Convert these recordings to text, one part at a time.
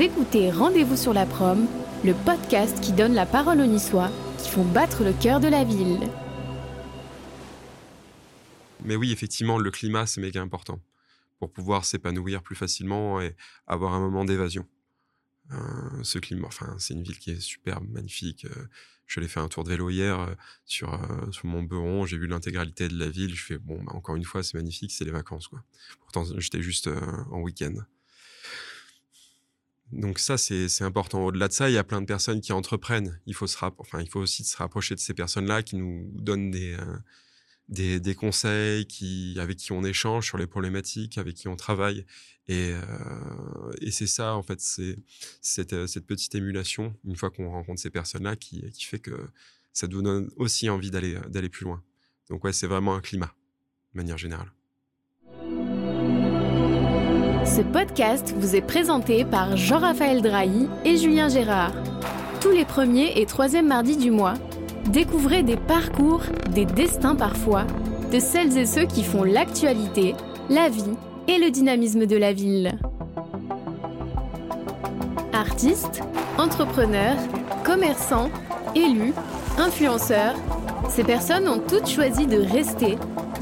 Écoutez Rendez-vous sur la prom, le podcast qui donne la parole aux Niçois qui font battre le cœur de la ville. Mais oui, effectivement, le climat, c'est méga important pour pouvoir s'épanouir plus facilement et avoir un moment d'évasion. Euh, ce climat, enfin, c'est une ville qui est super magnifique. Euh, je allé faire un tour de vélo hier euh, sur, mon Beuron, j'ai vu l'intégralité de la ville. Je fais, bon, bah, encore une fois, c'est magnifique, c'est les vacances. Pourtant, j'étais juste en week-end. Donc ça, c'est important. Au-delà de ça, il y a plein de personnes qui entreprennent. Il faut, aussi se rapprocher de ces personnes-là qui nous donnent des, des, conseils, avec qui on échange sur les problématiques, avec qui on travaille. Et, euh, c'est ça, en fait, c'est cette, euh, cette, petite émulation, une fois qu'on rencontre ces personnes-là, qui, fait que ça nous donne aussi envie d'aller plus loin. Donc ouais, c'est vraiment un climat, de manière générale. Ce podcast vous est présenté par Jean-Raphaël Drahi et Julien Gérard. Tous les premiers et troisièmes mardis du mois, Découvrez des parcours, des destins parfois, de celles et ceux qui font l'actualité, la vie et le dynamisme de la ville. Artistes, entrepreneurs, commerçants, élus, influenceurs, ces personnes ont toutes choisi de rester,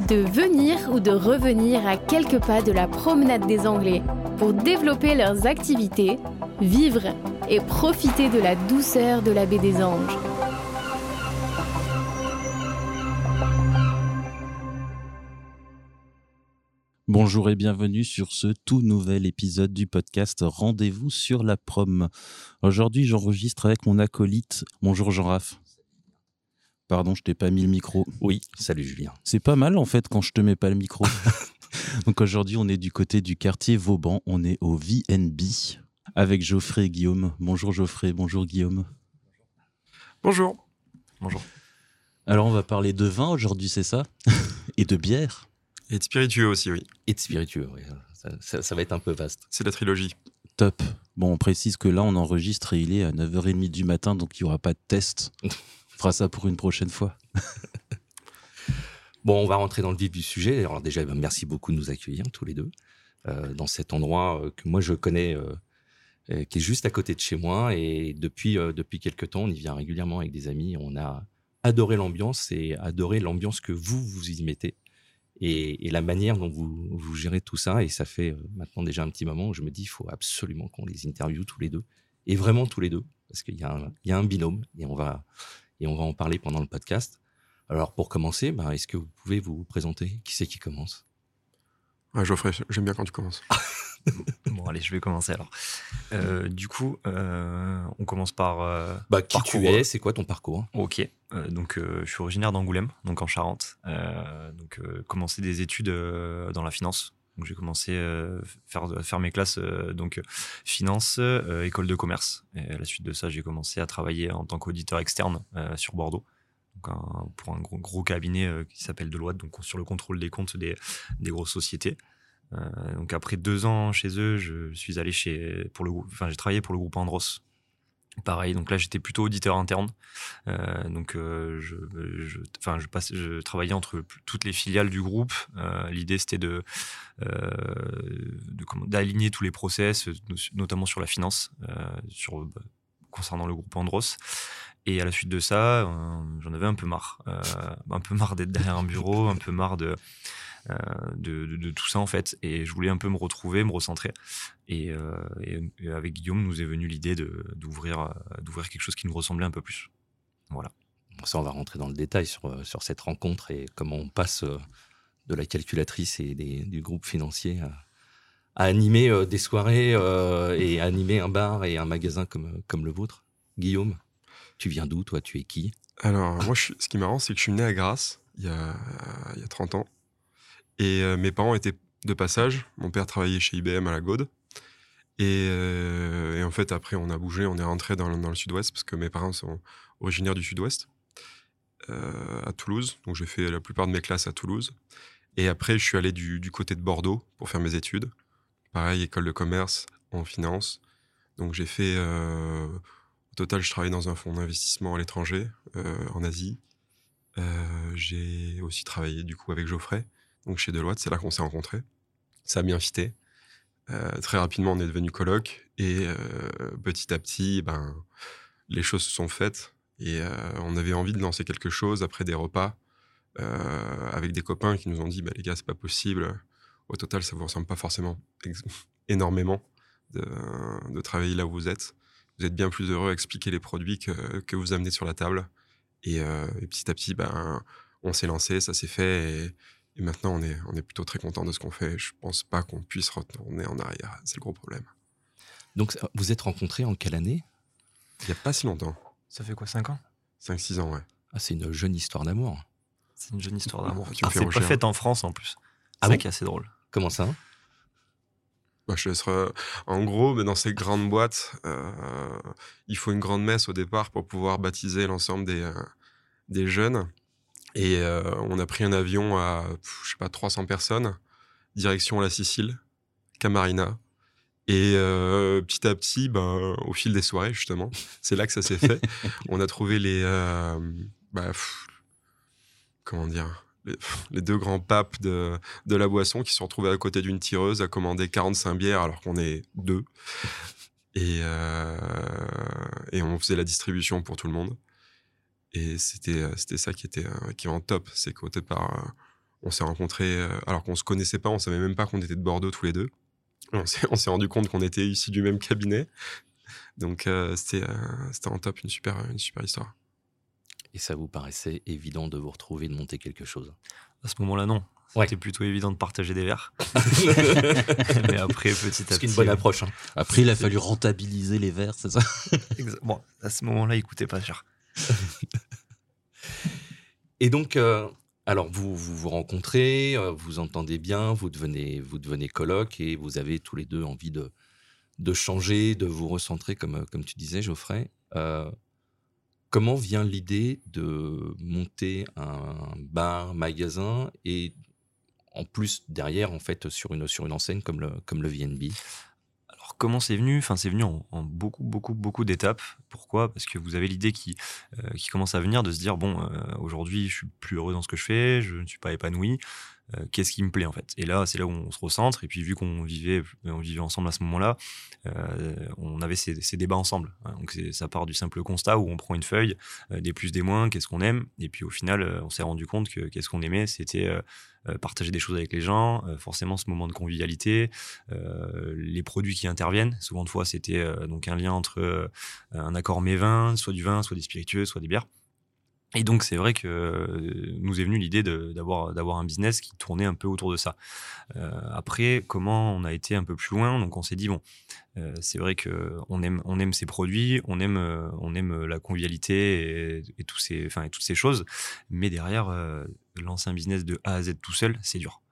de venir ou de revenir à quelques pas de la promenade des Anglais pour développer leurs activités, vivre et profiter de la douceur de la baie des Anges. Bonjour et bienvenue sur ce tout nouvel épisode du podcast Rendez-vous sur la prom. Aujourd'hui, j'enregistre avec mon acolyte. Bonjour Jean-Raph. Pardon, je t'ai pas mis le micro. Oui, salut Julien. C'est pas mal en fait quand je te mets pas le micro. Donc aujourd'hui, on est du côté du quartier Vauban, on est au VNB avec Geoffrey et Guillaume. Bonjour Geoffrey, bonjour Guillaume. Bonjour. Bonjour. Alors on va parler de vin aujourd'hui, c'est ça? Et de bière et de spiritueux aussi, oui. Et de spiritueux, oui. Ça, va être un peu vaste. C'est la trilogie. Top. Bon, on précise que là, on enregistre et il est à 9h30 du matin, donc il n'y aura pas de test. fera ça pour une prochaine fois. bon, on va rentrer dans le vif du sujet. Alors déjà, ben, merci beaucoup de nous accueillir tous les deux euh, dans cet endroit euh, que moi je connais, euh, qui est juste à côté de chez moi. Et depuis, depuis quelques temps, on y vient régulièrement avec des amis. On a adoré l'ambiance et adoré l'ambiance que vous, vous y mettez et, la manière dont vous, vous gérez tout ça. Et ça fait euh, maintenant déjà un petit moment où je me dis, il faut absolument qu'on les interviewe tous les deux. Et vraiment tous les deux. Parce qu'il y, y, a un binôme et on, va, et on va en parler pendant le podcast. Alors pour commencer, bah, est-ce que vous pouvez vous présenter? Qui c'est qui commence? Ah, Geoffrey, j'aime bien quand tu commences. bon, allez, je vais commencer alors. Euh, du coup, euh, on commence par. Euh, bah, qui tu es, c'est quoi ton parcours? Ok, donc je suis originaire d'Angoulême, donc en Charente. donc, commencé des études dans la finance. Donc, j'ai commencé à faire, faire mes classes, donc finance, école de commerce. Et à la suite de ça, j'ai commencé à travailler en tant qu'auditeur externe sur Bordeaux. Donc pour un gros, gros cabinet qui s'appelle Deloitte, donc sur le contrôle des comptes des, des grosses sociétés. Euh, donc après deux ans chez eux, je suis allé chez pour le enfin j'ai travaillé pour le groupe Andros. Pareil, donc là j'étais plutôt auditeur interne. Euh, donc euh, je, travaillais entre toutes les filiales du groupe. L'idée c'était de, d'aligner tous les process, notamment sur la finance, bah, concernant le groupe Andros. Et à la suite de ça, j'en avais un peu marre, un peu marre d'être derrière un bureau, un peu marre de euh, de, tout ça en fait. Et je voulais un peu me retrouver, me recentrer. Et, euh, avec Guillaume, nous est venue l'idée d'ouvrir euh, d'ouvrir quelque chose qui nous ressemblait un peu plus. Voilà. Ça, on va rentrer dans le détail sur, sur cette rencontre et comment on passe de la calculatrice et du groupe financier à, animer des soirées et animer un bar et un magasin comme, comme le vôtre. Guillaume, tu viens d'où Toi, tu es qui? Alors, moi, ce qui est marrant, c'est que je suis né à Grasse il y a, il y a 30 ans. Et euh, mes parents étaient de passage. Mon père travaillait chez IBM à la Gaude. Euh, et, en fait, après, on a bougé, on est rentré dans, le sud-ouest parce que mes parents sont originaires du sud-ouest, euh, à Toulouse. Donc, j'ai fait la plupart de mes classes à Toulouse. Et après, je suis allé du, côté de Bordeaux pour faire mes études. Pareil, école de commerce en finance. Donc, j'ai fait. au total, je travaillais dans un fonds d'investissement à l'étranger, en Asie. j'ai aussi travaillé du coup avec Geoffrey donc chez Deloitte. C'est là qu'on s'est rencontrés. Ça a bien fité. Euh, très rapidement, on est devenu coloc. Et petit à petit, ben, les choses se sont faites. Et on avait envie de lancer quelque chose après des repas avec des copains qui nous ont dit bah, les gars, c'est pas possible. Au total, ça vous ressemble pas forcément énormément de, de, travailler là où vous êtes. Vous êtes bien plus heureux à expliquer les produits que, que vous amenez sur la table. Et, petit à petit, ben, on s'est lancé, ça s'est fait. Et maintenant, on est, on est plutôt très content de ce qu'on fait. Je pense pas qu'on puisse retourner en arrière. C'est le gros problème. Donc, vous êtes rencontrés en quelle année? Il n'y a pas si longtemps. Ça fait quoi, 5 ans? 5-6 ans, ouais. Ah, c'est une jeune histoire d'amour. C'est une jeune histoire d'amour. Ah, fais c'est pas faite en France en plus. C'est Ah ça bon? qui est assez drôle. Comment ça? Bah, je laisserai- En gros, mais dans ces grandes boîtes, euh, il faut une grande messe au départ pour pouvoir baptiser l'ensemble des, euh, des jeunes. Et euh, on a pris un avion à, je sais pas, 300 personnes, direction la Sicile, Camarina. Et euh, petit à petit, ben, au fil des soirées, justement, c'est là que ça s'est fait. on a trouvé les. euh, bah, pff, comment dire les, les deux grands papes de, de la boisson qui se sont retrouvés à côté d'une tireuse à commander 45 bières alors qu'on est deux. Et, et on faisait la distribution pour tout le monde. Et c'était euh, c'était ça qui était, euh, qui est en top. C'est qu'au départ, euh, on s'est rencontrés alors qu'on se connaissait pas, on savait même pas qu'on était de Bordeaux tous les deux. On s'est on s'est rendu compte qu'on était issus du même cabinet. Donc euh, c'était euh, c'était en top, une super, une super histoire. Et ça vous paraissait évident de vous retrouver, de monter quelque chose? À ce moment-là, non. C'était Ouais. plutôt évident de partager des verres. Mais après, petit à C'est petit. une bonne approche. hein. Après, il a fallu rentabiliser les verres, c'est ça? Bon, à ce moment-là, il coûtait pas cher. Et donc, euh, alors vous, vous rencontrez, euh, vous entendez bien, vous devenez, vous devenez coloc et vous avez tous les deux envie de, de changer, de vous recentrer, comme, comme tu disais, Geoffrey. Euh, comment vient l'idée de monter un bar, magasin et en plus derrière, en fait, sur une, sur une enseigne comme le, comme le VNB comment c'est venu Enfin, c'est venu en, beaucoup, beaucoup, beaucoup d'étapes. Pourquoi? Parce que vous avez l'idée qui, euh, qui commence à venir de se dire bon, euh, aujourd'hui, je suis plus heureux dans ce que je fais, je ne suis pas épanoui. Euh, Qu'est-ce qui me plaît en fait? Et là, c'est là où on se recentre. Et puis, vu qu'on vivait, on vivait ensemble à ce moment-là, on avait ces, ces débats ensemble. hein. Donc, ça part du simple constat où on prend une feuille, des plus, des moins, qu'est-ce qu'on aime? Et puis, au final, on s'est rendu compte que qu'est-ce qu'on aimait, c'était partager des choses avec les gens, euh, forcément ce moment de convivialité, euh, les produits qui interviennent. Souvent de fois, c'était euh, donc un lien entre euh, un accord mets-vin, soit du vin, soit des spiritueux, soit des bières. Et donc, c'est vrai que euh, nous est venue l'idée d'avoir un business qui tournait un peu autour de ça. Euh, après, comment on a été un peu plus loin? Donc, on s'est dit bon, euh, c'est vrai que on aime on aime ces produits, on aime euh, on aime la convivialité et, tous ces et toutes ces choses, mais derrière euh, lancer un business de A à Z tout seul, c'est dur.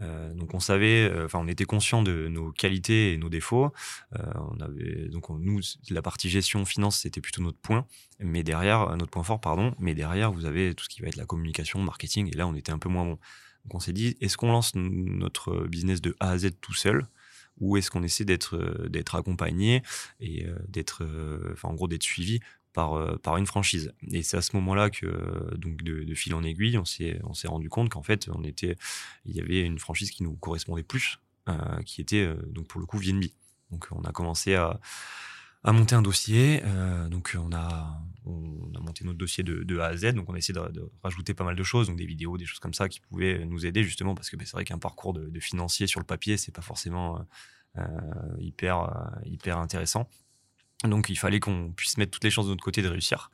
Euh, donc on savait, euh, enfin on était conscient de nos qualités et nos défauts. Euh, on avait donc on- nous la partie gestion finance c'était plutôt notre point, mais derrière notre point fort pardon, mais derrière vous avez tout ce qui va être la communication, marketing et là on était un peu moins bon. Donc on s'est dit est-ce qu'on lance notre business de A à Z tout seul ou est-ce qu'on essaie d'être d'être accompagné et d'être enfin en gros d'être suivi par, euh, par une franchise. Et c'est à ce moment-là que, euh, donc de, fil en aiguille, on s'est, on s'est rendu compte qu'en fait, on était, il y avait une franchise qui nous correspondait plus, euh, qui était donc pour le coup VNB. Donc on a commencé à, monter un dossier. donc on a, on a monté notre dossier de, A à Z. Donc on a essayé de, rajouter pas mal de choses, donc des vidéos, des choses comme ça qui pouvaient nous aider justement parce que ben, c'est vrai qu'un parcours de, financier sur le papier, c'est pas forcément hyper, hyper intéressant. Donc il fallait qu'on puisse mettre toutes les chances de notre côté de réussir.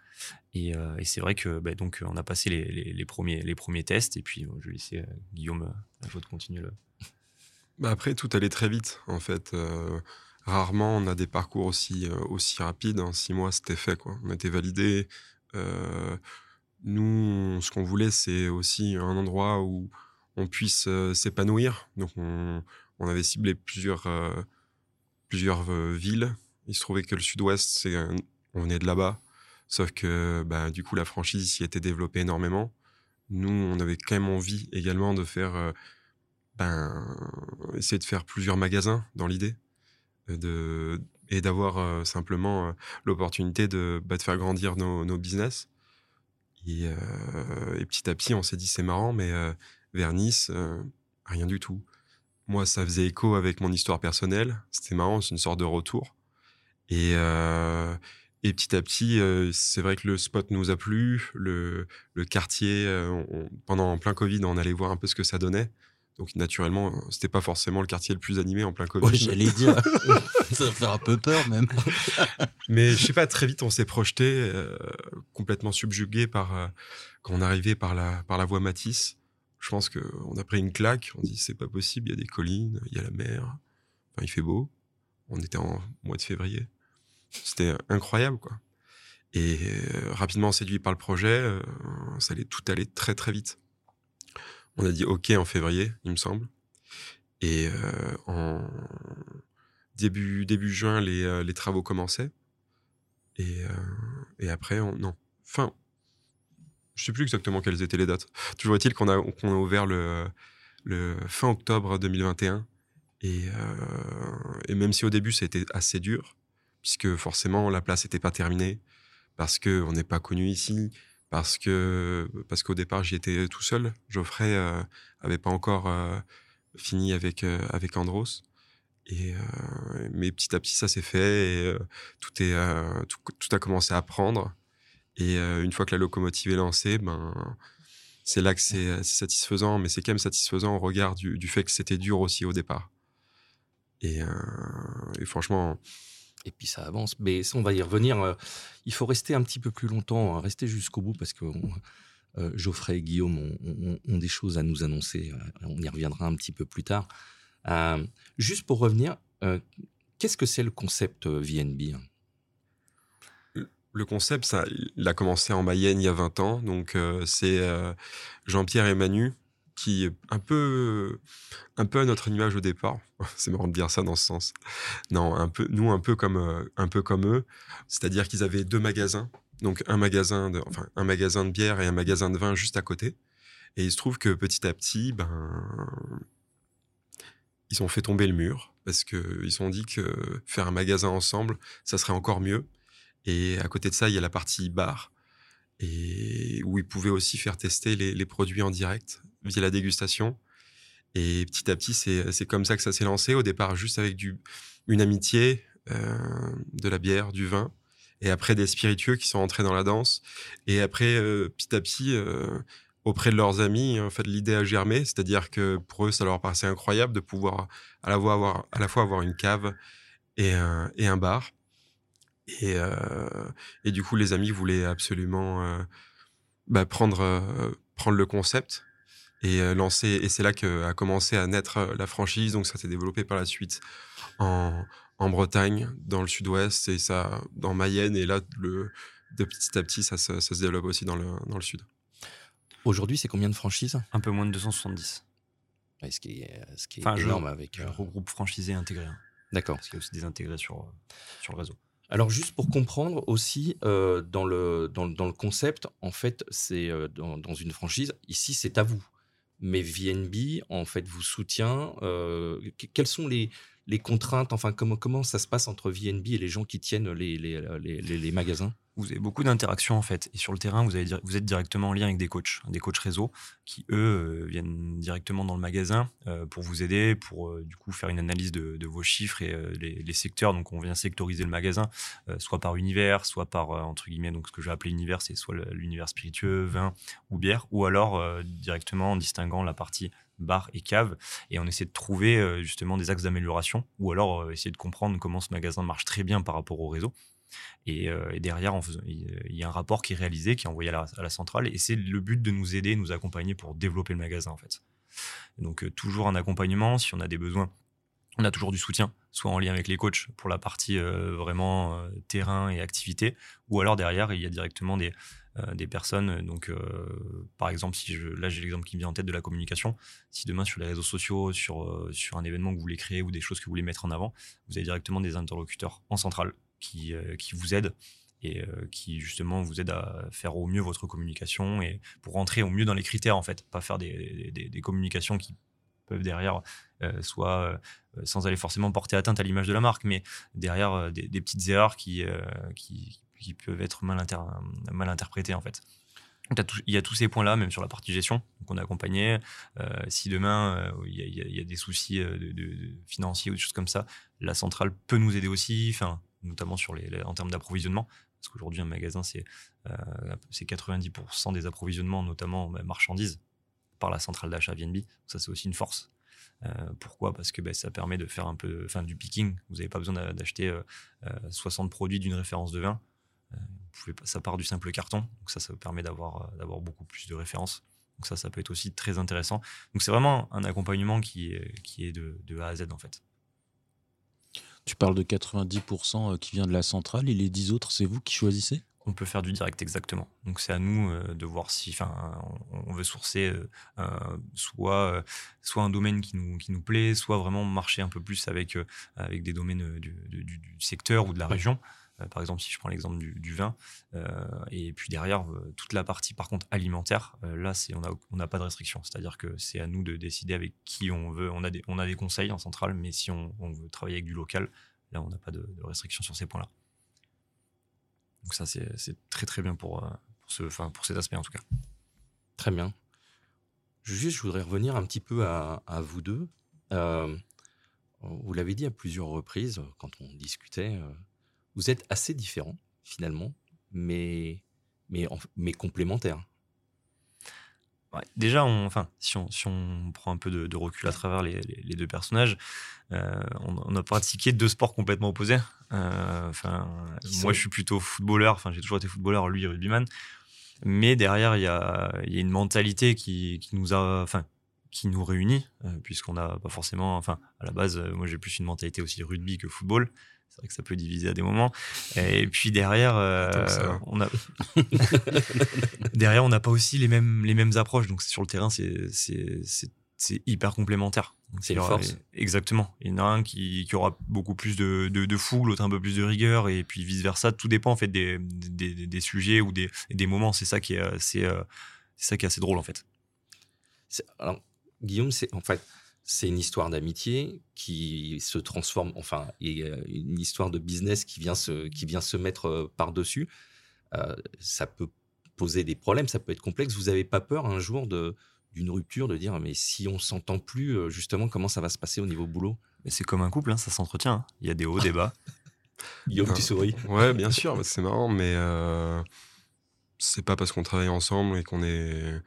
Et, euh, c'est vrai que bah, donc on a passé les, premiers, tests et puis euh, je vais laisser euh, Guillaume euh, la faute continuer. Bah après, tout allait très vite, en fait. Euh, rarement, on a des parcours aussi, euh, aussi rapides. En six mois, c'était fait, quoi. On était validé. Euh, nous, ce qu'on voulait, c'est aussi un endroit où on puisse euh, s'épanouir. Donc, on, on avait ciblé plusieurs, euh, plusieurs euh, villes. Il se trouvait que le sud-ouest, c'est on venait de là-bas. Sauf que, bah, du coup, la franchise s'y était développée énormément. Nous, on avait quand même envie également de faire... euh, ben, essayer de faire plusieurs magasins dans l'idée euh, de, et d'avoir euh, simplement l'opportunité de, bah, de faire grandir nos, nos business. Et, et petit à petit, on s'est dit c'est marrant, mais vers Nice, rien du tout. Moi, ça faisait écho avec mon histoire personnelle. C'était marrant, c'est une sorte de retour. Et, euh, et petit à petit, euh, c'est vrai que le spot nous a plu. Le, le quartier, euh, on- pendant en plein Covid, on allait voir un peu ce que ça donnait. Donc naturellement, c'était pas forcément le quartier le plus animé en plein Covid. Ouais, j'allais dire. ça va faire un peu peur même. Mais je sais pas, très vite, on s'est projeté, complètement subjugué par quand on arrivait par la par la voie Matisse. Je pense que on a pris une claque. On dit c'est pas possible. Il y a des collines, il y a la mer. Enfin, il fait beau. On était en mois de février. C'était incroyable, quoi. Et euh, rapidement séduit par le projet, euh, ça allait tout allait très très vite. On a dit OK en février, il me semble. Et euh, en début début juin, les, euh, les travaux commençaient. Et, euh, et après, on, non, fin. Je sais plus exactement quelles étaient les dates. Toujours est-il qu'on a, a ouvert le, le fin octobre 2021. Et, euh, et même si au début, c'était assez dur, puisque forcément, la place n'était pas terminée, parce qu'on n'est pas connu ici, parce que parce qu'au départ, j'y étais tout seul. Geoffrey euh, pas encore euh, fini avec, euh, avec Andros. Et, euh, mais petit à petit, ça s'est fait et tout, est, tout, a commencé à prendre. Et une fois que la locomotive est lancée, ben, c'est là que c'est satisfaisant, mais c'est quand même satisfaisant au regard du, fait que c'était dur aussi au départ. Et franchement, Et puis ça avance. Mais ça, on va y revenir. Euh, Il faut rester un petit peu plus longtemps, hein, rester jusqu'au bout parce que euh, Geoffrey et Guillaume ont, des choses à nous annoncer. Euh, On y reviendra un petit peu plus tard. Juste pour revenir, qu'est-ce que c'est le concept VNB le concept, ça, il a commencé en Mayenne il y a 20 ans. Donc, c'est Jean-Pierre et Manu qui, un peu, un peu à notre nuage au départ, c'est marrant de dire ça dans ce sens. Non, un peu, nous, un peu comme, euh, un peu comme eux. C'est-à-dire qu'ils avaient deux magasins. Donc, un magasin, de, enfin, un magasin de bière et un magasin de vin juste à côté. Et il se trouve que petit à petit, ben, ils ont fait tomber le mur parce qu'ils se sont dit que faire un magasin ensemble, ça serait encore mieux. Et à côté de ça, il y a la partie bar, et où ils pouvaient aussi faire tester les produits en direct via la dégustation. Et petit à petit, c'est comme ça que ça s'est lancé. Au départ, juste avec du, une amitié, euh, de la bière, du vin, et après des spiritueux qui sont entrés dans la danse. Et après, euh, petit à petit, euh, auprès de leurs amis, en fait, l'idée a germé. C'est-à-dire que pour eux, ça leur paraissait incroyable de pouvoir à la fois avoir, à la fois avoir une cave et un, et un bar. Et, et du coup, les amis voulaient absolument bah, prendre, prendre le concept et euh, lancer. Et c'est là qu'a commencé à naître euh, la franchise. Donc, ça s'est développé par la suite en, en Bretagne, dans le sud-ouest, et ça dans Mayenne. Et là, le, de petit à petit, ça, se- ça se développe aussi dans le, dans le sud. Aujourd'hui, c'est combien de franchises? Un peu moins de 270. Ouais, Ce qui est, ce qui est Enfin, je- énorme avec. Je euh, regroupe franchisé et intégré. hein, D'accord. Parce qu'il y a aussi des intégrés sur, euh, sur le réseau. Alors juste pour comprendre aussi euh, dans, le, dans, le- dans le concept, en fait, c'est euh, dans, dans une franchise, ici c'est à vous. Mais VNB, en fait, vous soutient. euh, que- quelles sont les, contraintes Enfin, comment, ça se passe entre VNB et les gens qui tiennent les magasins? Vous avez beaucoup d'interactions en fait. Et sur le terrain, vous, êtes directement en lien avec des coachs, des coachs réseau, qui eux euh, viennent directement dans le magasin euh, pour vous aider, pour euh, du coup faire une analyse de, vos chiffres et les, secteurs. Donc on vient sectoriser le magasin, soit par univers, soit par entre guillemets. Donc ce que je vais appeler univers, c'est soit l'univers spiritueux, vin ou bière, ou alors directement en distinguant la partie bar et cave et on essaie de trouver justement des axes d'amélioration ou alors essayer de comprendre comment ce magasin marche très bien par rapport au réseau et, euh, et derrière, il y a un rapport qui est réalisé, qui est envoyé à la, centrale. Et c'est le but de nous aider, nous accompagner pour développer le magasin, en fait. Donc, euh, toujours un accompagnement. Si on a des besoins, on a toujours du soutien, soit en lien avec les coachs pour la partie euh, vraiment terrain et activité, ou alors derrière, il y a directement des, personnes. Donc, par exemple, si je, là, j'ai l'exemple qui me vient en tête de la communication. Si demain, sur les réseaux sociaux, sur un événement que vous voulez créer ou des choses que vous voulez mettre en avant, vous avez directement des interlocuteurs en centrale qui, euh, qui vous aident et euh, qui justement vous aident à faire au mieux votre communication et pour rentrer au mieux dans les critères en fait, pas faire des, communications qui peuvent derrière euh, soit sans aller forcément porter atteinte à l'image de la marque, mais derrière des, petites erreurs qui, qui, peuvent être mal, mal interprétées en fait. Il y a tous ces points-là, même sur la partie gestion. Donc, on est accompagné. Si demain, il y, a- a- a des soucis financiers ou des choses comme ça, la centrale peut nous aider aussi. Notamment sur les, en termes d'approvisionnement. Parce qu'aujourd'hui, un magasin, c'est 90% des approvisionnements, notamment bah, marchandises, par la centrale d'achat VNB. Ça, c'est aussi une force. pourquoi? Parce que bah, ça permet de faire un peu enfin, du picking. Vous n'avez pas besoin d'acheter 60 produits d'une référence de vin. Ça part du simple carton. Donc ça, ça vous permet d'avoir beaucoup plus de références. Donc ça, ça peut être aussi très intéressant. Donc c'est vraiment un accompagnement qui est, qui est de, A à Z en fait. Tu parles de 90% euh, qui vient de la centrale et les 10 autres, c'est vous qui choisissez? On peut faire du direct exactement. Donc c'est à nous euh, de voir si, enfin, on, veut sourcer euh, soit soit un domaine qui nous qui nous plaît, soit vraiment marcher un peu plus avec avec des domaines du, du secteur ou de la région. Euh, par exemple, si je prends l'exemple du, vin, euh, et puis derrière, euh, toute la partie par contre alimentaire, là, c'est, on n'a pas de restriction. C'est-à-dire que c'est à nous de décider avec qui on veut. On a des, on a des conseils en centrale, mais si on, veut travailler avec du local, là, on n'a pas de, restriction sur ces points-là. Donc ça, c'est, très très bien pour, pour, ce, enfin, pour cet aspect en tout cas. Très bien. Juste, je voudrais revenir un petit peu à, vous deux. vous l'avez dit à plusieurs reprises quand on discutait vous êtes assez différents finalement, mais, mais, mais complémentaires. déjà, on, enfin, si on, si on, prend un peu de, recul à travers les, les, deux personnages, euh, on, a pratiqué deux sports complètement opposés. Euh, enfin, moi, je suis plutôt footballeur. Enfin, j'ai toujours été footballeur. Lui, rugbyman. Mais derrière, il y a, y a, une mentalité qui, qui nous a, enfin, qui nous réunit, euh, puisqu'on n'a pas forcément, enfin, à la base, moi, j'ai plus une mentalité aussi rugby que football. C'est vrai que ça peut diviser à des moments. Et puis derrière, euh, on a derrière, on n'a pas aussi les mêmes les mêmes approches. Donc sur le terrain, c'est c'est hyper complémentaire. C'est une force. Exactement. Il y en a un qui, qui aura beaucoup plus de, de, de fou, l'autre un peu plus de rigueur, et puis vice versa. Tout dépend en fait des, des, des sujets ou des, des moments. C'est ça qui est, c'est, euh, c'est ça qui est assez drôle en fait. Alors, Guillaume, c'est en fait, c'est une histoire d'amitié qui se transforme, enfin, et euh, une histoire de business qui vient se, qui vient se mettre euh, par-dessus. Euh, ça peut poser des problèmes, ça peut être complexe. Vous n'avez pas peur un jour de, d'une rupture, de dire, mais si on s'entend plus, justement, comment ça va se passer au niveau boulot? Mais c'est comme un couple, hein, ça s'entretient. Hein. Il y a des hauts, des bas. Guillaume, tu souris Ouais, bien sûr, c'est marrant, mais c'est pas parce qu'on travaille ensemble et qu'on est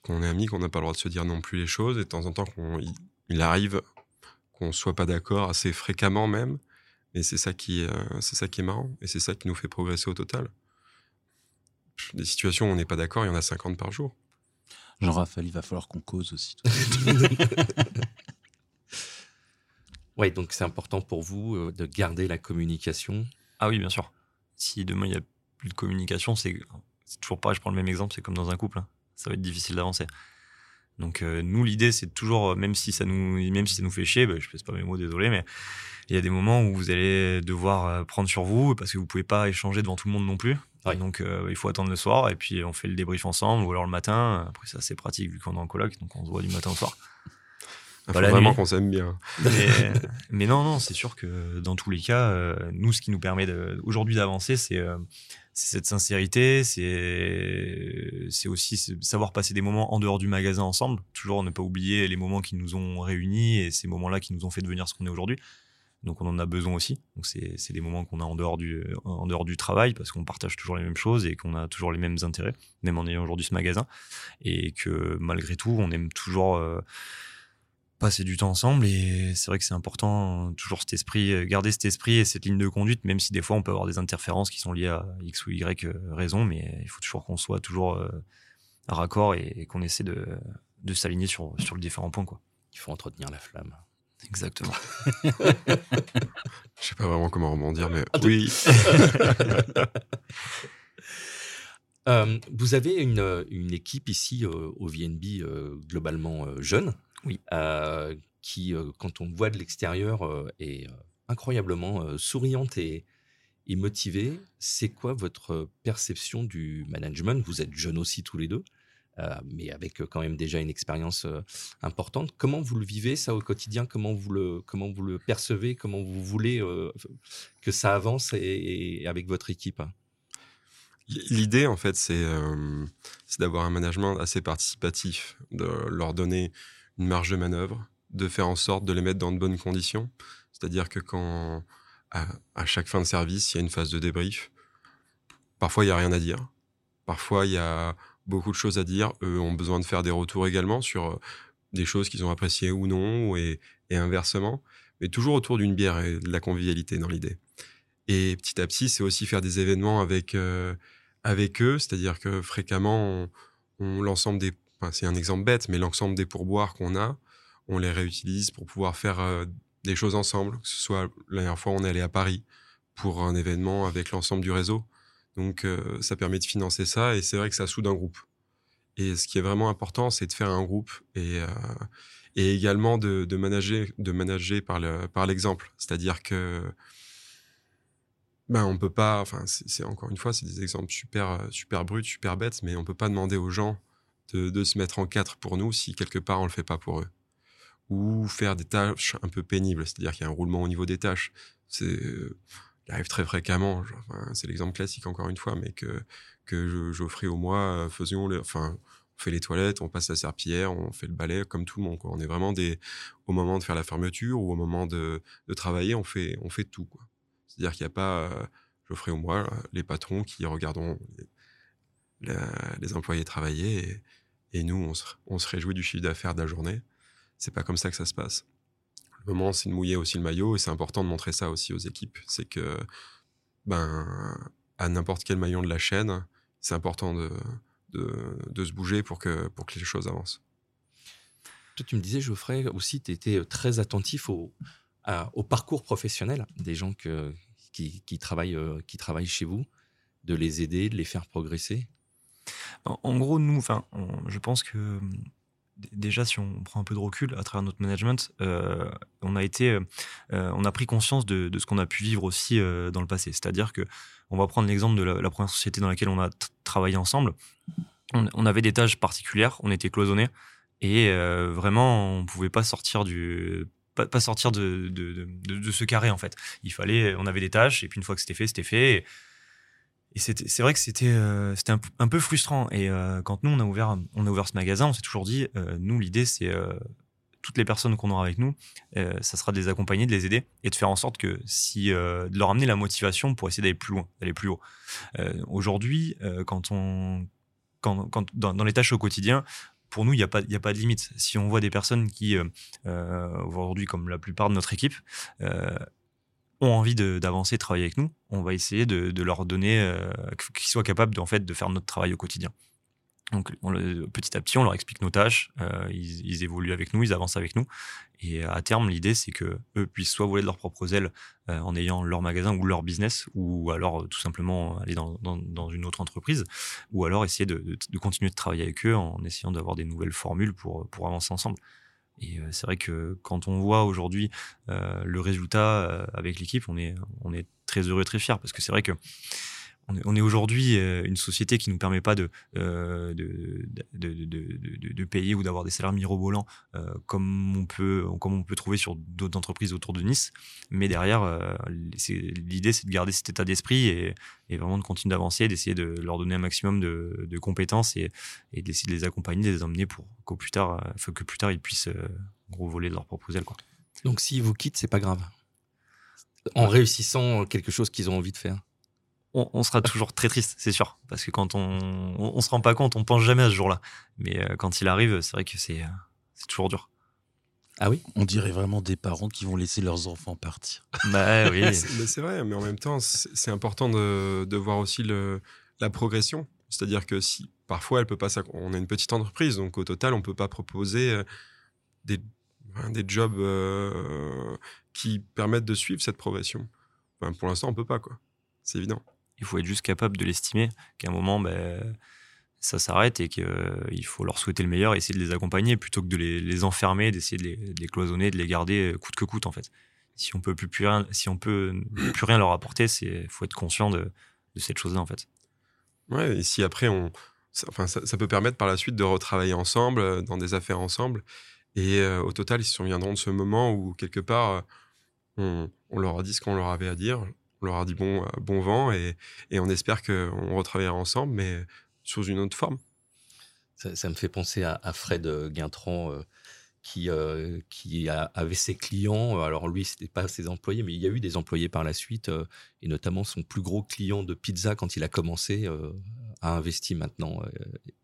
qu'on est amis qu'on n'a pas le droit de se dire non plus les choses. Et de temps en temps, qu'on il arrive qu'on soit pas d'accord assez fréquemment même. Et c'est ça qui, euh, c'est ça qui est marrant. Et c'est ça qui nous fait progresser au total. Des situations où on n'est pas d'accord, il y en a 50 par jour. Jean-Raphaël, il va falloir qu'on cause aussi. oui, donc c'est important pour vous euh, de garder la communication. Ah oui, bien sûr. Si demain il n'y a plus de communication, c'est toujours pas, je prends le même exemple, c'est comme dans un couple. Hein. Ça va être difficile d'avancer. Donc euh, nous l'idée c'est toujours même si ça nous même si ça nous fait chier, bah, je pèse pas mes mots désolé mais il y a des moments où vous allez devoir euh, prendre sur vous parce que vous pouvez pas échanger devant tout le monde non plus. Donc euh, il faut attendre le soir et puis on fait le débrief ensemble ou alors le matin. Après ça c'est pratique vu qu'on est en coloc donc on se voit du matin au soir. Il faut vraiment qu'on s'aime bien. Mais, non non c'est sûr que dans tous les cas nous ce qui nous permet aujourd'hui d'avancer c'est c'est cette sincérité, c'est aussi savoir passer des moments en dehors du magasin ensemble, toujours ne pas oublier les moments qui nous ont réunis et ces moments-là qui nous ont fait devenir ce qu'on est aujourd'hui. Donc on en a besoin aussi. Donc c'est des moments qu'on a en dehors du en dehors du travail parce qu'on partage toujours les mêmes choses et qu'on a toujours les mêmes intérêts, même en ayant aujourd'hui ce magasin et que malgré tout on aime toujours euh, passer du temps ensemble et c'est vrai que c'est important toujours cet esprit euh, garder cet esprit et cette ligne de conduite même si des fois on peut avoir des interférences qui sont liées à x ou y euh, raison mais il faut toujours qu'on soit toujours euh, à raccord et, qu'on essaie de, de s'aligner sur, sur les différents points quoi. Il faut entretenir la flamme. Exactement. Je sais pas vraiment comment rebondir mais ah, oui. Vous avez une, une équipe ici au VNB globalement jeune? Oui. Euh, qui, euh, quand on voit de l'extérieur, euh, est incroyablement souriante et, motivée. C'est quoi votre perception du management? Vous êtes jeunes aussi tous les deux. mais avec quand même déjà une expérience importante. Comment vous le vivez ça au quotidien? Comment vous le comment vous le percevez? Comment vous voulez que ça avance et, avec votre équipe? L'idée, en fait, c'est d'avoir un management assez participatif, de leur donner une marge de manœuvre, de faire en sorte de les mettre dans de bonnes conditions. C'est-à-dire que quand à, chaque fin de service, il y a une phase de débrief. Parfois, il n'y a rien à dire. Parfois, il y a beaucoup de choses à dire. Eux ont besoin de faire des retours également sur euh, des choses qu'ils ont appréciées ou non, et, inversement. Mais toujours autour d'une bière et de la convivialité dans l'idée. Et petit à petit, c'est aussi faire des événements avec, euh, avec eux, c'est-à-dire que fréquemment, on, l'ensemble des. C'est un exemple bête, mais l'ensemble des pourboires qu'on a, on les réutilise pour pouvoir faire euh, des choses ensemble. Que ce soit la dernière fois, on est allé à Paris pour un événement avec l'ensemble du réseau. Donc, euh, ça permet de financer ça et c'est vrai que ça soude un groupe. Et ce qui est vraiment important, c'est de faire un groupe et, euh, et également de, manager, de manager par, le, par l'exemple. C'est-à-dire que ben on peut pas, enfin c'est, encore une fois, c'est des exemples super super bruts, super bêtes, mais on peut pas demander aux gens de, se mettre en quatre pour nous si quelque part on le fait pas pour eux ou faire des tâches un peu pénibles, c'est-à-dire qu'il y a un roulement au niveau des tâches. C'est, arrive très fréquemment. c'est l'exemple classique encore une fois, mais que que j'offrais au mois, euh, faisons les, enfin, on fait les toilettes, on passe la serpillière, on fait le balai comme tout le monde. Quoi. On est vraiment des, au moment de faire la fermeture ou au moment de, travailler, on fait, on fait tout. Quoi. C'est-à-dire qu'il n'y a pas, euh, j'offrais au mois les patrons qui regarderont les, les employés travailler et nous, on se, réjouit du chiffre d'affaires de la journée c'est pas comme ça que ça se passe. Le moment, c'est de mouiller aussi le maillot et c'est important de montrer ça aussi aux équipes. C'est que, ben, à n'importe quel maillon de la chaîne, c'est important de, se bouger pour que, les choses avancent. Toi, tu me disais, Geoffrey, aussi, tu étais très attentif au, parcours professionnel des gens euh, qui travaillent chez vous, de les aider, de les faire progresser. En, gros, nous, enfin, je pense que déjà, si on prend un peu de recul à travers notre management, euh, on a été, euh, on a pris conscience de, ce qu'on a pu vivre aussi euh, dans le passé. C'est-à-dire que, on va prendre l'exemple de la, première société dans laquelle on a travaillé ensemble. On, avait des tâches particulières, on était cloisonnés et vraiment, on pouvait pas sortir du pas, sortir de, ce carré en fait. Il fallait, on avait des tâches et puis une fois que c'était fait, c'était fait. C'est vrai que c'était euh, un, peu frustrant. Et euh, quand nous, on a, ouvert, ce magasin, on s'est toujours dit, euh, nous, l'idée, c'est toutes les personnes qu'on aura avec nous, ça sera de les accompagner, de les aider et de faire en sorte que de leur amener la motivation pour essayer d'aller plus loin, d'aller plus haut. Aujourd'hui, dans, les tâches au quotidien, pour nous, il n'y a pas de limite. Si on voit des personnes qui, aujourd'hui, comme la plupart de notre équipe, ont envie d'avancer, de, travailler avec nous, on va essayer de, de leur donner, euh, qu'ils soient capables de, en fait, de faire notre travail au quotidien. Donc on petit à petit, on leur explique nos tâches, euh, ils, ils, évoluent avec nous, ils avancent avec nous. Et à terme, l'idée, c'est que eux puissent soit voler de leurs propres ailes euh, en ayant leur magasin ou leur business, ou alors euh, tout simplement aller dans, dans, dans, une autre entreprise, ou alors essayer de, de, de, continuer de travailler avec eux en essayant d'avoir des nouvelles formules pour, pour avancer ensemble. Et euh, c'est vrai que quand on voit aujourd'hui euh, le résultat euh, avec l'équipe, on est, on est très heureux et très fier parce que c'est vrai que on est, aujourd'hui une société qui nous permet pas de, de, de, de, de, payer ou d'avoir des salaires mirobolants comme on peut comme on peut trouver sur d'autres entreprises autour de Nice. Mais derrière, l'idée c'est de garder cet état d'esprit et, et, vraiment de continuer d'avancer, d'essayer de leur donner un maximum de, compétences et, et d'essayer de les accompagner, de les emmener pour qu'au plus tard, que plus tard ils puissent gros voler de leur propre aile. Quoi. Donc s'ils vous quittent, c'est pas grave. En réussissant quelque chose qu'ils ont envie de faire on, sera toujours très triste, c'est sûr. Parce que quand on, on, se rend pas compte, on pense jamais à ce jour-là. Mais euh, quand il arrive, c'est vrai que c'est, euh, c'est toujours dur. Ah oui? On dirait vraiment des parents qui vont laisser leurs enfants partir. Bah oui. c'est vrai, mais en même temps, c'est important de, de, voir aussi le, la progression. C'est-à-dire que si parfois elle peut pas, on a une petite entreprise, donc au total, on peut pas proposer euh, des, des jobs qui permettent de suivre cette progression. pour l'instant, on peut pas, quoi. C'est évident il faut être juste capable de l'estimer, qu'à un moment, ben, ça s'arrête et qu'il euh, faut leur souhaiter le meilleur, essayer de les accompagner plutôt que de les, enfermer, d'essayer de les, cloisonner, de les garder euh, coûte que coûte en fait. Si on peut plus, plus rien, si on peut plus rien leur apporter, c'est faut être conscient de, cette chose-là en fait. Ouais, et si après on, ça, enfin ça, peut permettre par la suite de retravailler ensemble euh, dans des affaires ensemble, et au total ils se souviendront de ce moment où quelque part on, on leur a dit ce qu'on leur avait à dire, on leur a dit bon, euh, bon vent et, on espère qu'on retravaillera ensemble, mais sous une autre forme. Ça, me fait penser à, Fred Guintran, euh, qui, euh, qui avait ses clients. Alors lui, c'était pas ses employés, mais il y a eu des employés par la suite, euh, et notamment son plus gros client de pizza quand il a commencé euh, a investi maintenant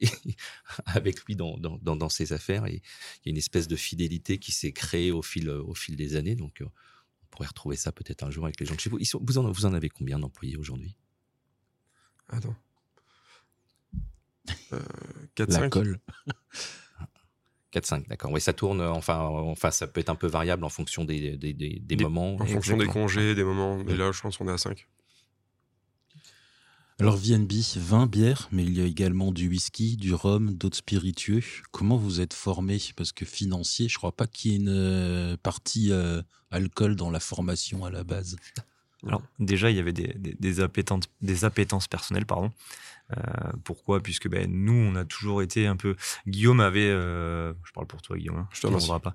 avec lui dans, ses affaires. Et il y a une espèce de fidélité qui s'est créée au fil, au fil des années. Donc on pourrait retrouver ça peut-être un jour avec les gens de chez vous. Ils sont, vous, en, vous en avez combien d'employés aujourd'hui? Attends. 4-5 4-5, d'accord. Oui, ça tourne, euh, enfin, enfin, ça peut être un peu variable en fonction des, des, des, moments. En fonction des congés, des moments. Mais là, je pense qu'on est à 5. Alors, VNB, 20 bières, mais il y a également du whisky, du rhum, d'autres spiritueux. Comment vous êtes formé? Parce que financier, je crois pas qu'il y ait une euh, partie euh, alcool dans la formation à la base. Alors, déjà, il y avait des, des, des, appétences, des appétences personnelles, pardon. Euh, pourquoi? Puisque ben, nous, on a toujours été un peu. Guillaume avait. Euh, je parle pour toi, Guillaume. Hein, je te pas.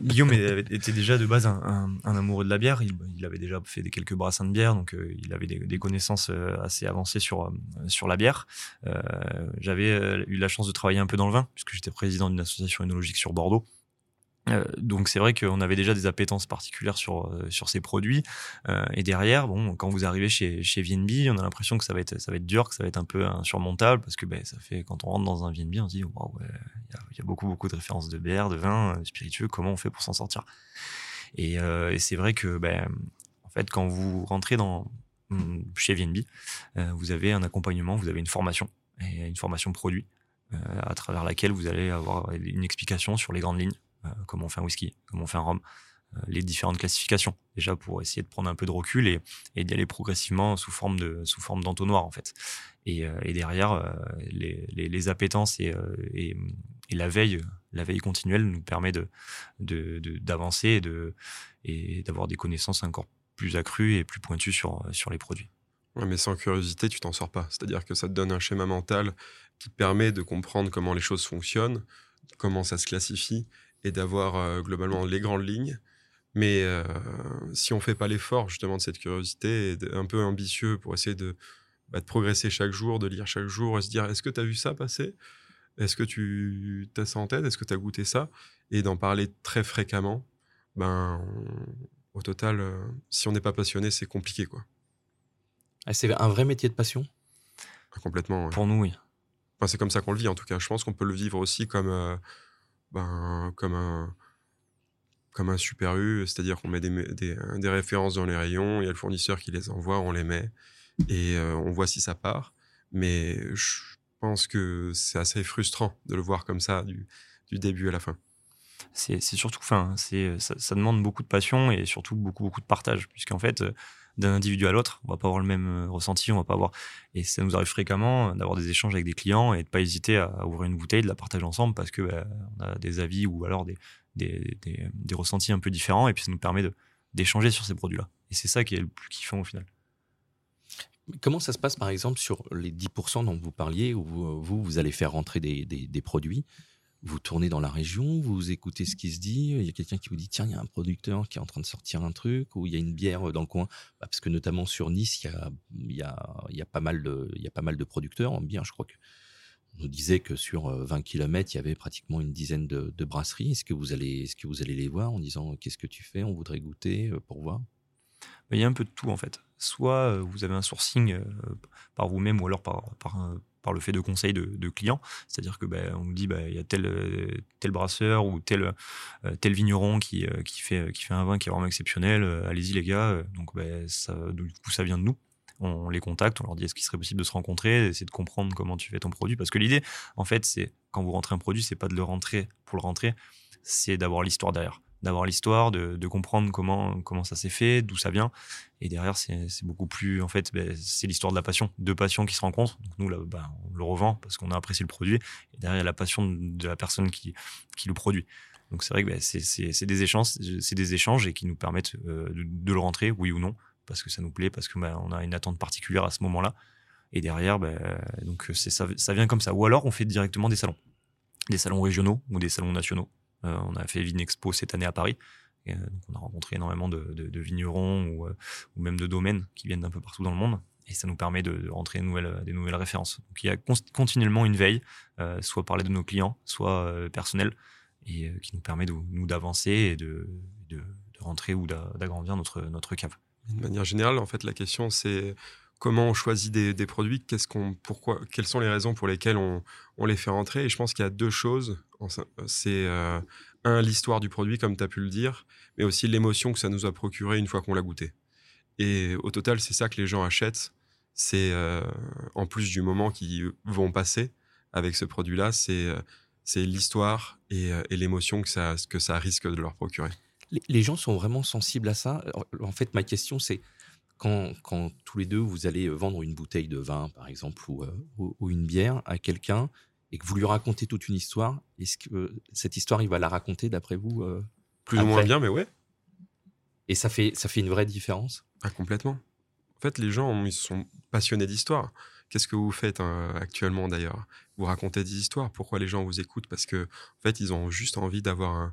Guillaume était déjà de base un, amoureux de la bière. Il, avait déjà fait des quelques brassins de bière, donc euh, il avait des, connaissances assez avancées sur, sur la bière. J'avais eu la chance de travailler un peu dans le vin, puisque j'étais président d'une association énologique sur Bordeaux. Euh, donc c'est vrai qu'on avait déjà des appétences particulières sur euh, sur ces produits. Euh, et derrière bon quand vous arrivez chez chez VNB on a l'impression que ça va être ça va être dur que ça va être un peu insurmontable parce que ben ça fait quand on rentre dans un VNB on se dit waouh il y, a beaucoup beaucoup de références de bière de vin de spiritueux comment on fait pour s'en sortir? Et, et c'est vrai que ben en fait quand vous rentrez dans hum, chez VNB vous avez un accompagnement vous avez une formation et une formation produit à travers laquelle vous allez avoir une explication sur les grandes lignes. euh, comment on fait un whisky, comment on fait un rhum, euh, les différentes classifications. Déjà pour essayer de prendre un peu de recul et, d'y aller progressivement sous forme de sous forme d'entonnoir en fait. Et, euh, derrière les, les, appétences et, la veille la veille continuelle nous permet d'avancer et d'avoir des connaissances encore plus accrues et plus pointues sur les produits. Mais sans curiosité tu t'en sors pas. C'est à dire que ça te donne un schéma mental qui te permet de comprendre comment les choses fonctionnent comment ça se classifie et d'avoir euh, globalement les grandes lignes. Mais euh, si on fait pas l'effort justement de cette curiosité, et un peu ambitieux pour essayer de, bah, de, progresser chaque jour, de lire chaque jour, et se dire est-ce que tu as vu ça passer? Est-ce que tu as ça en tête? Est-ce que tu as goûté ça? Et d'en parler très fréquemment, ben, au total, euh, si on n'est pas passionné, c'est compliqué. quoi. Ah, c'est un vrai métier de passion? Ah, Complètement. Pour nous, oui. Enfin, c'est comme ça qu'on le vit en tout cas. Je pense qu'on peut le vivre aussi comme ben, comme un comme un super U, c'est-à-dire qu'on met des, des, des, références dans les rayons, il y a le fournisseur qui les envoie, on les met et euh, on voit si ça part. Mais je pense que c'est assez frustrant de le voir comme ça du, du début à la fin. C'est surtout, c'est ça, ça, demande beaucoup de passion et surtout beaucoup beaucoup de partage, puisqu'en fait, d'un individu à l'autre. On va pas avoir le même euh, ressenti, on va pas avoir. Et ça nous arrive fréquemment euh, d'avoir des échanges avec des clients et de pas hésiter à ouvrir une bouteille, de la partager ensemble parce que bah, on a des avis ou alors des, des, des, ressentis un peu différents et puis ça nous permet d'échanger sur ces produits-là. Et c'est ça qui est le plus kiffant au final. Comment ça se passe par exemple sur les 10% dont vous parliez où vous, vous allez faire rentrer des, des produits? Vous tournez dans la région, vous écoutez ce qui se dit, il y a quelqu'un qui vous dit tiens, il y a un producteur qui est en train de sortir un truc, ou il y a une bière dans le coin, bah, parce que notamment sur Nice, il y a, pas, mal de, producteurs en bière, je crois que on nous disait que sur 20 euh, km, il y avait pratiquement une dizaine de, brasseries. Est-ce que vous allez, est-ce que vous allez les voir en disant qu'est-ce que tu fais? On voudrait goûter euh, pour voir. Il y a un peu de tout en fait. Soit euh, vous avez un sourcing par vous-même ou alors par, le fait de conseils de, clients. C'est-à-dire que ben, on nous dit ben, il y a tel, tel brasseur ou tel, euh, vigneron qui, euh, fait, un vin qui est vraiment exceptionnel. Euh, allez-y les gars. Donc ben, ça, du coup, ça vient de nous. On, les contacte, on leur dit est-ce qu'il serait possible de se rencontrer, essayer de comprendre comment tu fais ton produit? Parce que l'idée, en fait, c'est quand vous rentrez un produit, c'est pas de le rentrer pour le rentrer, c'est d'avoir l'histoire derrière d'avoir l'histoire, de, comprendre comment comment ça s'est fait, d'où ça vient. Et derrière, c'est beaucoup plus, en fait, ben, c'est l'histoire de la passion, deux passions qui se rencontrent. Donc nous, là, ben, on le revend parce qu'on a apprécié le produit. Et derrière, il y a la passion de la personne qui qui le produit. Donc c'est vrai que ben, c'est des échanges, c'est des échanges et qui nous permettent euh, de, le rentrer, oui ou non, parce que ça nous plaît, parce que on a une attente particulière à ce moment-là. Et derrière, donc ça, ça vient comme ça. Ou alors on fait directement des salons, des salons régionaux ou des salons nationaux. Euh, on a fait Vinexpo cette année à Paris. Et, euh, donc on a rencontré énormément de, vignerons ou, euh, ou, même de domaines qui viennent d'un peu partout dans le monde. Et ça nous permet de, rentrer des nouvelles, références. Donc il y a continuellement une veille, soit parler de nos clients, soit personnel, et qui nous permet de, nous d'avancer et de, de, rentrer ou d'agrandir notre, notre cave. De manière générale, en fait, la question c'est comment on choisit des, produits, qu'est-ce qu'on, pourquoi, quelles sont les raisons pour lesquelles on, on les fait rentrer. Et je pense qu'il y a deux choses. C'est un, l'histoire du produit, comme tu as pu le dire, mais aussi l'émotion que ça nous a procuré une fois qu'on l'a goûté. Et au total, c'est ça que les gens achètent. C'est en plus du moment qu'ils vont passer avec ce produit-là, c'est c'est l'histoire et, et l'émotion que ça, que ça risque de leur procurer. Les, gens sont vraiment sensibles à ça. En fait, ma question, c'est quand, quand, tous les deux, vous allez vendre une bouteille de vin, par exemple, ou, ou une bière à quelqu'un, et que vous lui racontez toute une histoire, est-ce que cette histoire, il va la raconter d'après vous Plus ou moins bien, mais ouais. Et ça fait, ça fait une vraie différence? Ah, Complètement. En fait, les gens, ils sont passionnés d'histoire. Qu'est-ce que vous faites hein, actuellement d'ailleurs? Vous racontez des histoires. Pourquoi les gens vous écoutent? Parce que, en fait, ils ont juste envie d'avoir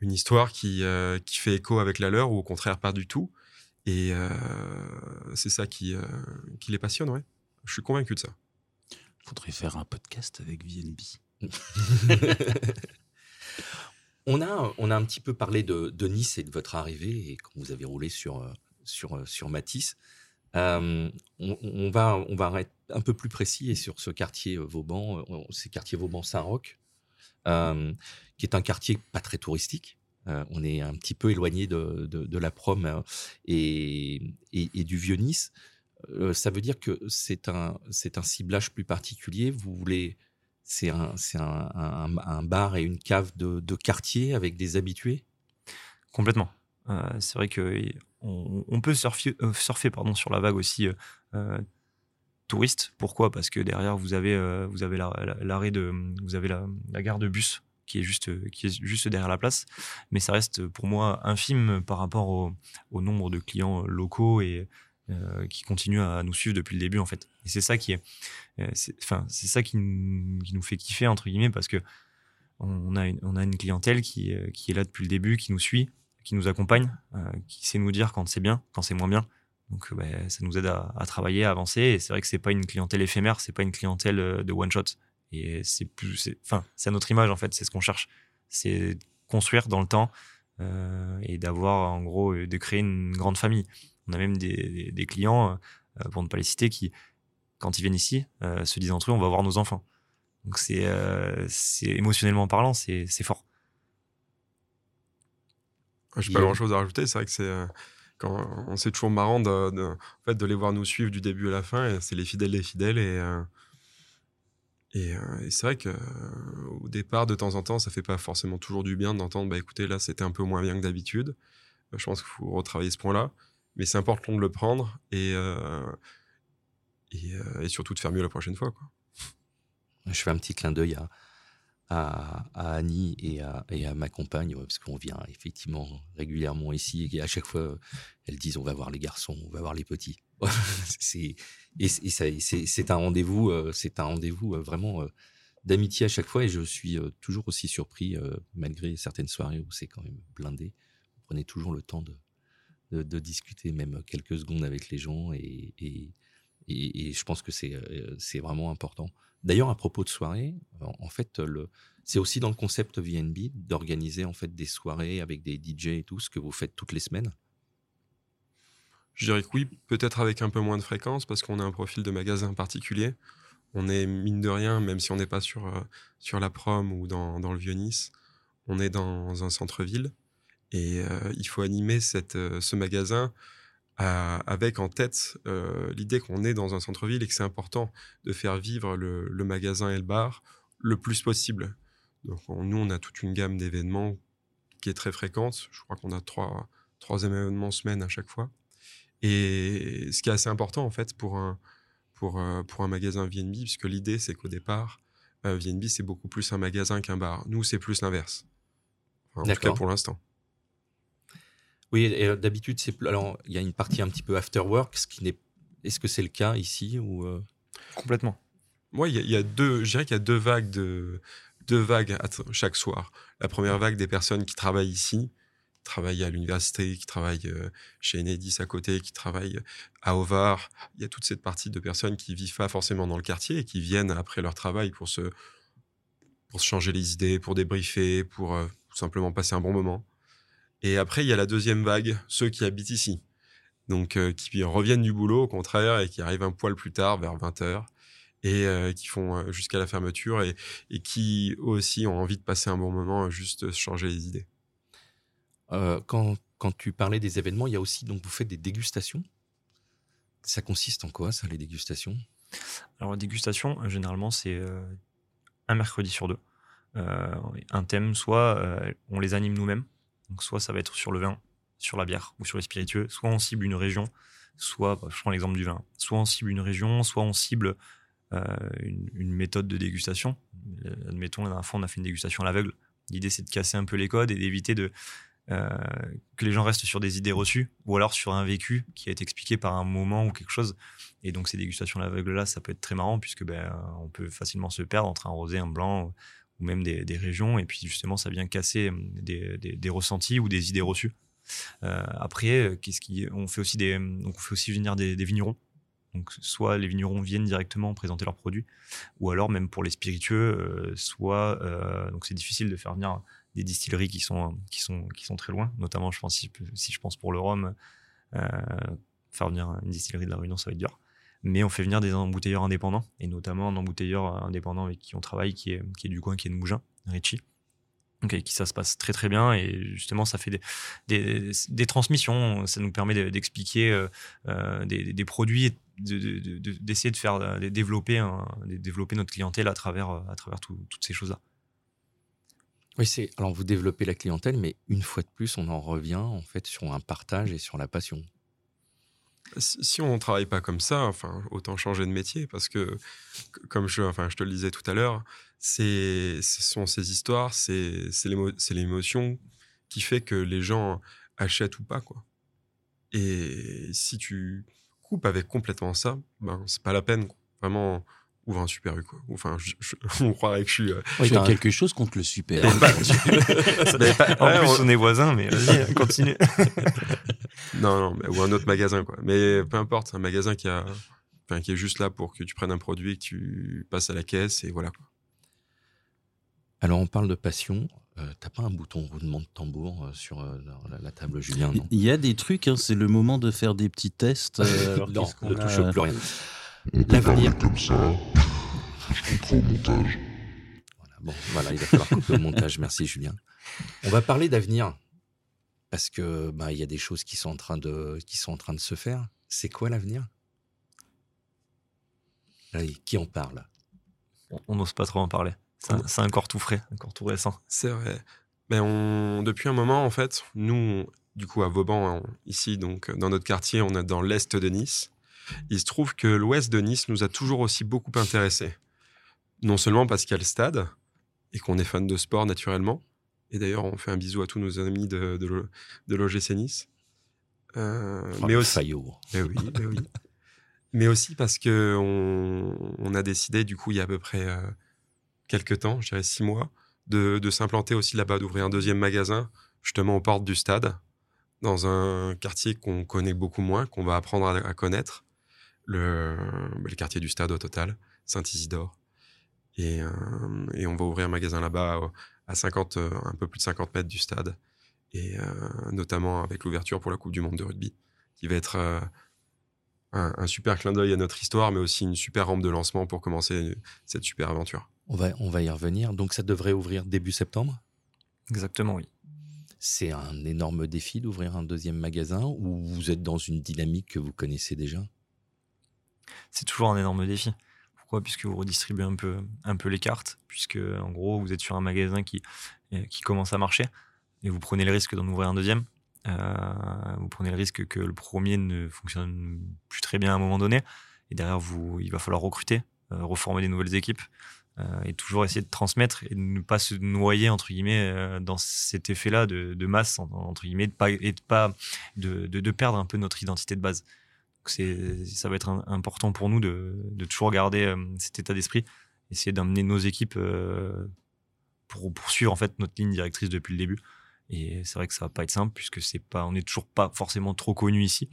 une histoire qui, euh, qui fait écho avec la leur ou au contraire pas du tout. Et euh, c'est ça qui, euh, qui les passionne, ouais. Je suis convaincu de ça. Il faudrait faire un podcast avec VNB. on, a, on a un petit peu parlé de, de, Nice et de votre arrivée et quand vous avez roulé sur, sur, sur Matisse. on, on, va, on va être un peu plus précis et sur ce quartier Vauban, c'est quartier Vauban-Saint-Roch, qui est un quartier pas très touristique. On est un petit peu éloigné de, la prom et, et, du vieux Nice. ça veut dire que c'est un, ciblage plus particulier. Vous voulez, c'est un, bar et une cave de, quartier avec des habitués? Complètement. c'est vrai que on, peut surfer, sur la vague aussi touriste. Pourquoi? Parce que derrière euh, vous avez l'arrêt de vous avez la, gare de bus qui est juste qui est juste derrière la place, mais ça reste pour moi infime par rapport au, nombre de clients locaux et euh, qui continuent à nous suivre depuis le début en fait. Et c'est ça qui est, euh, enfin c'est ça qui, qui, nous fait kiffer entre guillemets parce que on a une, on a une clientèle qui, qui est là depuis le début, qui nous suit, qui nous accompagne, qui sait nous dire quand c'est bien, quand c'est moins bien. Donc, bah, ça nous aide à, travailler, à avancer. Et c'est vrai que c'est pas une clientèle éphémère, c'est pas une clientèle euh, de one shot. Et c'est plus, enfin, c'est à notre image en fait, c'est ce qu'on cherche. C'est construire dans le temps euh, et d'avoir en gros de créer une grande famille. On a même des, des, clients, euh, pour ne pas les citer, qui, quand ils viennent ici, se disent entre eux, on va voir nos enfants. Donc c'est, c'est émotionnellement parlant, c'est, c'est fort. J'ai pas grand chose à rajouter. C'est vrai que c'est on c'est toujours marrant de, en fait, de les voir nous suivre du début à la fin. C'est les fidèles des fidèles. Et, euh, euh, et, c'est vrai que au départ, de temps en temps, ça fait pas forcément toujours du bien d'entendre bah écoutez, là, c'était un peu moins bien que d'habitude. Euh, je pense qu'il faut retravailler ce point-là. Mais c'est important de le prendre et, et, surtout de faire mieux la prochaine fois. Je fais un petit clin d'œil à, à, Annie et à, et à, ma compagne, parce qu'on vient effectivement régulièrement ici, et à chaque fois, elles disent on va voir les garçons, on va voir les petits. c'est, un rendez-vous, euh, c'est un rendez-vous euh, vraiment euh, d'amitié à chaque fois, et je suis toujours aussi surpris, malgré certaines soirées où c'est quand même blindé. Vous prenez toujours le temps de, discuter, même quelques secondes avec les gens, et, je pense que c'est vraiment important. D'ailleurs, à propos de soirée, en fait, c'est aussi dans le concept VNB d'organiser en fait des soirées avec des DJ et tout, ce que vous faites toutes les semaines. Je dirais que oui, peut-être avec un peu moins de fréquence parce qu'on a un profil de magasin particulier. On est mine de rien, même si on n'est pas sur, euh, sur la prom ou dans, dans, le vieux Nice, on est dans un centre-ville et euh, il faut animer euh, ce magasin avec en tête l'idée qu'on est dans un centre-ville et que c'est important de faire vivre le, magasin et le bar le plus possible. Donc, nous, on a toute une gamme d'événements qui est très fréquente. Je crois qu'on a trois, trois événements semaine à chaque fois. Et ce qui est assez important, en fait, pour un, pour, euh, pour un magasin VNB, puisque l'idée, c'est qu'au départ, euh, VNB, c'est beaucoup plus un magasin qu'un bar. Nous, c'est plus l'inverse. en tout cas, pour l'instant. Oui, et d'habitude, c'est alors il y a une partie un petit peu after work, ce qui n'est. Est-ce que c'est le cas ici ou euh? Complètement. Moi, il y, a deux. Je dirais qu'il y a deux vagues de deux vagues chaque soir. La première vague des personnes qui travaillent ici, qui travaillent à l'université, qui travaillent euh, chez Enedis à côté, qui travaillent à Ovar. Il y a toute cette partie de personnes qui vivent pas forcément dans le quartier et qui viennent après leur travail pour se pour se changer les idées, pour débriefer, pour euh, tout simplement passer un bon moment. Et après, il y a la deuxième vague, ceux qui habitent ici. Donc, euh, qui reviennent du boulot, au contraire, et qui arrivent un poil plus tard, vers 20h, et euh, qui font jusqu'à la fermeture, et, et, qui aussi ont envie de passer un bon moment, juste changer les idées. Quand, quand tu parlais des événements, il y a aussi, donc vous faites des dégustations Ça consiste en quoi, ça, les dégustations? Alors, la dégustation, généralement, c'est un mercredi sur deux. Euh, un thème, soit euh, on les anime nous-mêmes, donc soit ça va être sur le vin, sur la bière ou sur les spiritueux, soit on cible une région, soit, bah, je prends l'exemple du vin, soit on cible une région, soit on cible euh, une, méthode de dégustation. Admettons, la dernière fois, on a fait une dégustation à l'aveugle. L'idée, c'est de casser un peu les codes et d'éviter de, que les gens restent sur des idées reçues ou alors sur un vécu qui a été expliqué par un moment ou quelque chose. Et donc, ces dégustations à l'aveugle là, ça peut être très marrant puisque ben, on peut facilement se perdre entre un rosé, un blanc ou même des, régions. Et puis, justement, ça vient casser hum, des, ressentis ou des idées reçues. Euh, après, euh, qu'est-ce qui, on fait aussi des, donc on fait aussi venir des, vignerons. Donc, soit les vignerons viennent directement présenter leurs produits, ou alors même pour les spiritueux, euh, soit donc c'est difficile de faire venir des distilleries qui sont qui sont qui sont très loin. Notamment, je pense si, je pense pour le rhum, faire venir une distillerie de la Réunion, ça va être dur mais on fait venir des embouteilleurs indépendants, et notamment un embouteilleur indépendant avec qui on travaille, qui est, qui est du coin, qui est de Mougin, Richie. Donc avec qui ça se passe très très bien et justement ça fait des, des, transmissions, ça nous permet d'expliquer euh, euh, des, produits d'essayer de, faire développer, développer notre clientèle à travers, à travers toutes ces choses-là. Oui, c'est alors vous développez la clientèle, mais une fois de plus, on en revient en fait sur un partage et sur la passion si on ne travaille pas comme ça, enfin, autant changer de métier parce que, comme je, enfin, je te le disais tout à l'heure, ce sont ces histoires, c'est l'émotion qui fait que les gens achètent ou pas, quoi. Et si tu coupes avec complètement ça, ben, c'est pas la peine, Vraiment, ouvre un super U, quoi. Enfin, on croirait que je suis. Euh, quelque chose contre le super. Bah, en plus, on... est voisins, mais vas-y, continue. non, non, ou un autre magasin, quoi. Mais peu importe, un magasin qui a, enfin, qui est juste là pour que tu prennes un produit, que tu passes à la caisse et voilà, quoi. Alors, on parle de passion. Euh, T'as pas un bouton roulement de tambour euh, sur euh, la, table, Julien Il y a des trucs, hein, c'est le moment de faire des petits tests. alors non, ne touche plus rien. L'avenir. Comme ça, je au montage. Voilà, bon, voilà, il va falloir couper au montage. Merci, Julien. On va parler d'avenir parce que bah il y a des choses qui sont en train de qui sont en train de se faire. C'est quoi l'avenir? Qui en parle? On n'ose pas trop en parler. C'est encore tout frais, encore tout récent. C'est vrai. Mais on, depuis un moment, en fait, nous, du coup, à Vauban, ici, donc dans notre quartier, on est dans l'est de Nice. Il se trouve que l'ouest de Nice nous a toujours aussi beaucoup intéressés. Non seulement parce qu'il y a le stade et qu'on est fan de sport naturellement, et d'ailleurs, on fait un bisou à tous nos amis de, de, de l'OGC Nice. Euh, oh, mais aussi, mais oui, mais oui. mais aussi parce que on, on, a décidé, du coup, il y a à peu près euh, quelques temps, je dirais six mois, de, de s'implanter aussi là-bas, d'ouvrir un deuxième magasin, justement aux portes du stade, dans un quartier qu'on connaît beaucoup moins, qu'on va apprendre à, connaître, le, le, quartier du stade au total, Saint-Isidore. Et, euh, et, on va ouvrir un magasin là-bas à 50, euh, un peu plus de 50 mètres du stade, et euh, notamment avec l'ouverture pour la Coupe du Monde de rugby, qui va être euh, un, super clin d'œil à notre histoire, mais aussi une super rampe de lancement pour commencer cette super aventure. On va, on va y revenir. Donc ça devrait ouvrir début septembre? Exactement, oui. C'est un énorme défi d'ouvrir un deuxième magasin ou vous êtes dans une dynamique que vous connaissez déjà? C'est toujours un énorme défi. Pourquoi? Puisque vous redistribuez un peu, les cartes, puisque en gros, vous êtes sur un magasin qui, euh, qui commence à marcher et vous prenez le risque d'en ouvrir un deuxième. Euh, vous prenez le risque que le premier ne fonctionne plus très bien à un moment donné. Et derrière, vous, il va falloir recruter, euh, reformer des nouvelles équipes et toujours essayer de transmettre et de ne pas se noyer entre guillemets dans cet effet-là de, masse entre guillemets de pas, et de pas de, perdre un peu notre identité de base ça va être important pour nous de, toujours garder euh, cet état d'esprit, essayer d'amener nos équipes euh, pour poursuivre en fait notre ligne directrice depuis le début. Et c'est vrai que ça va pas être simple puisque c'est pas, on n'est toujours pas forcément trop connu ici.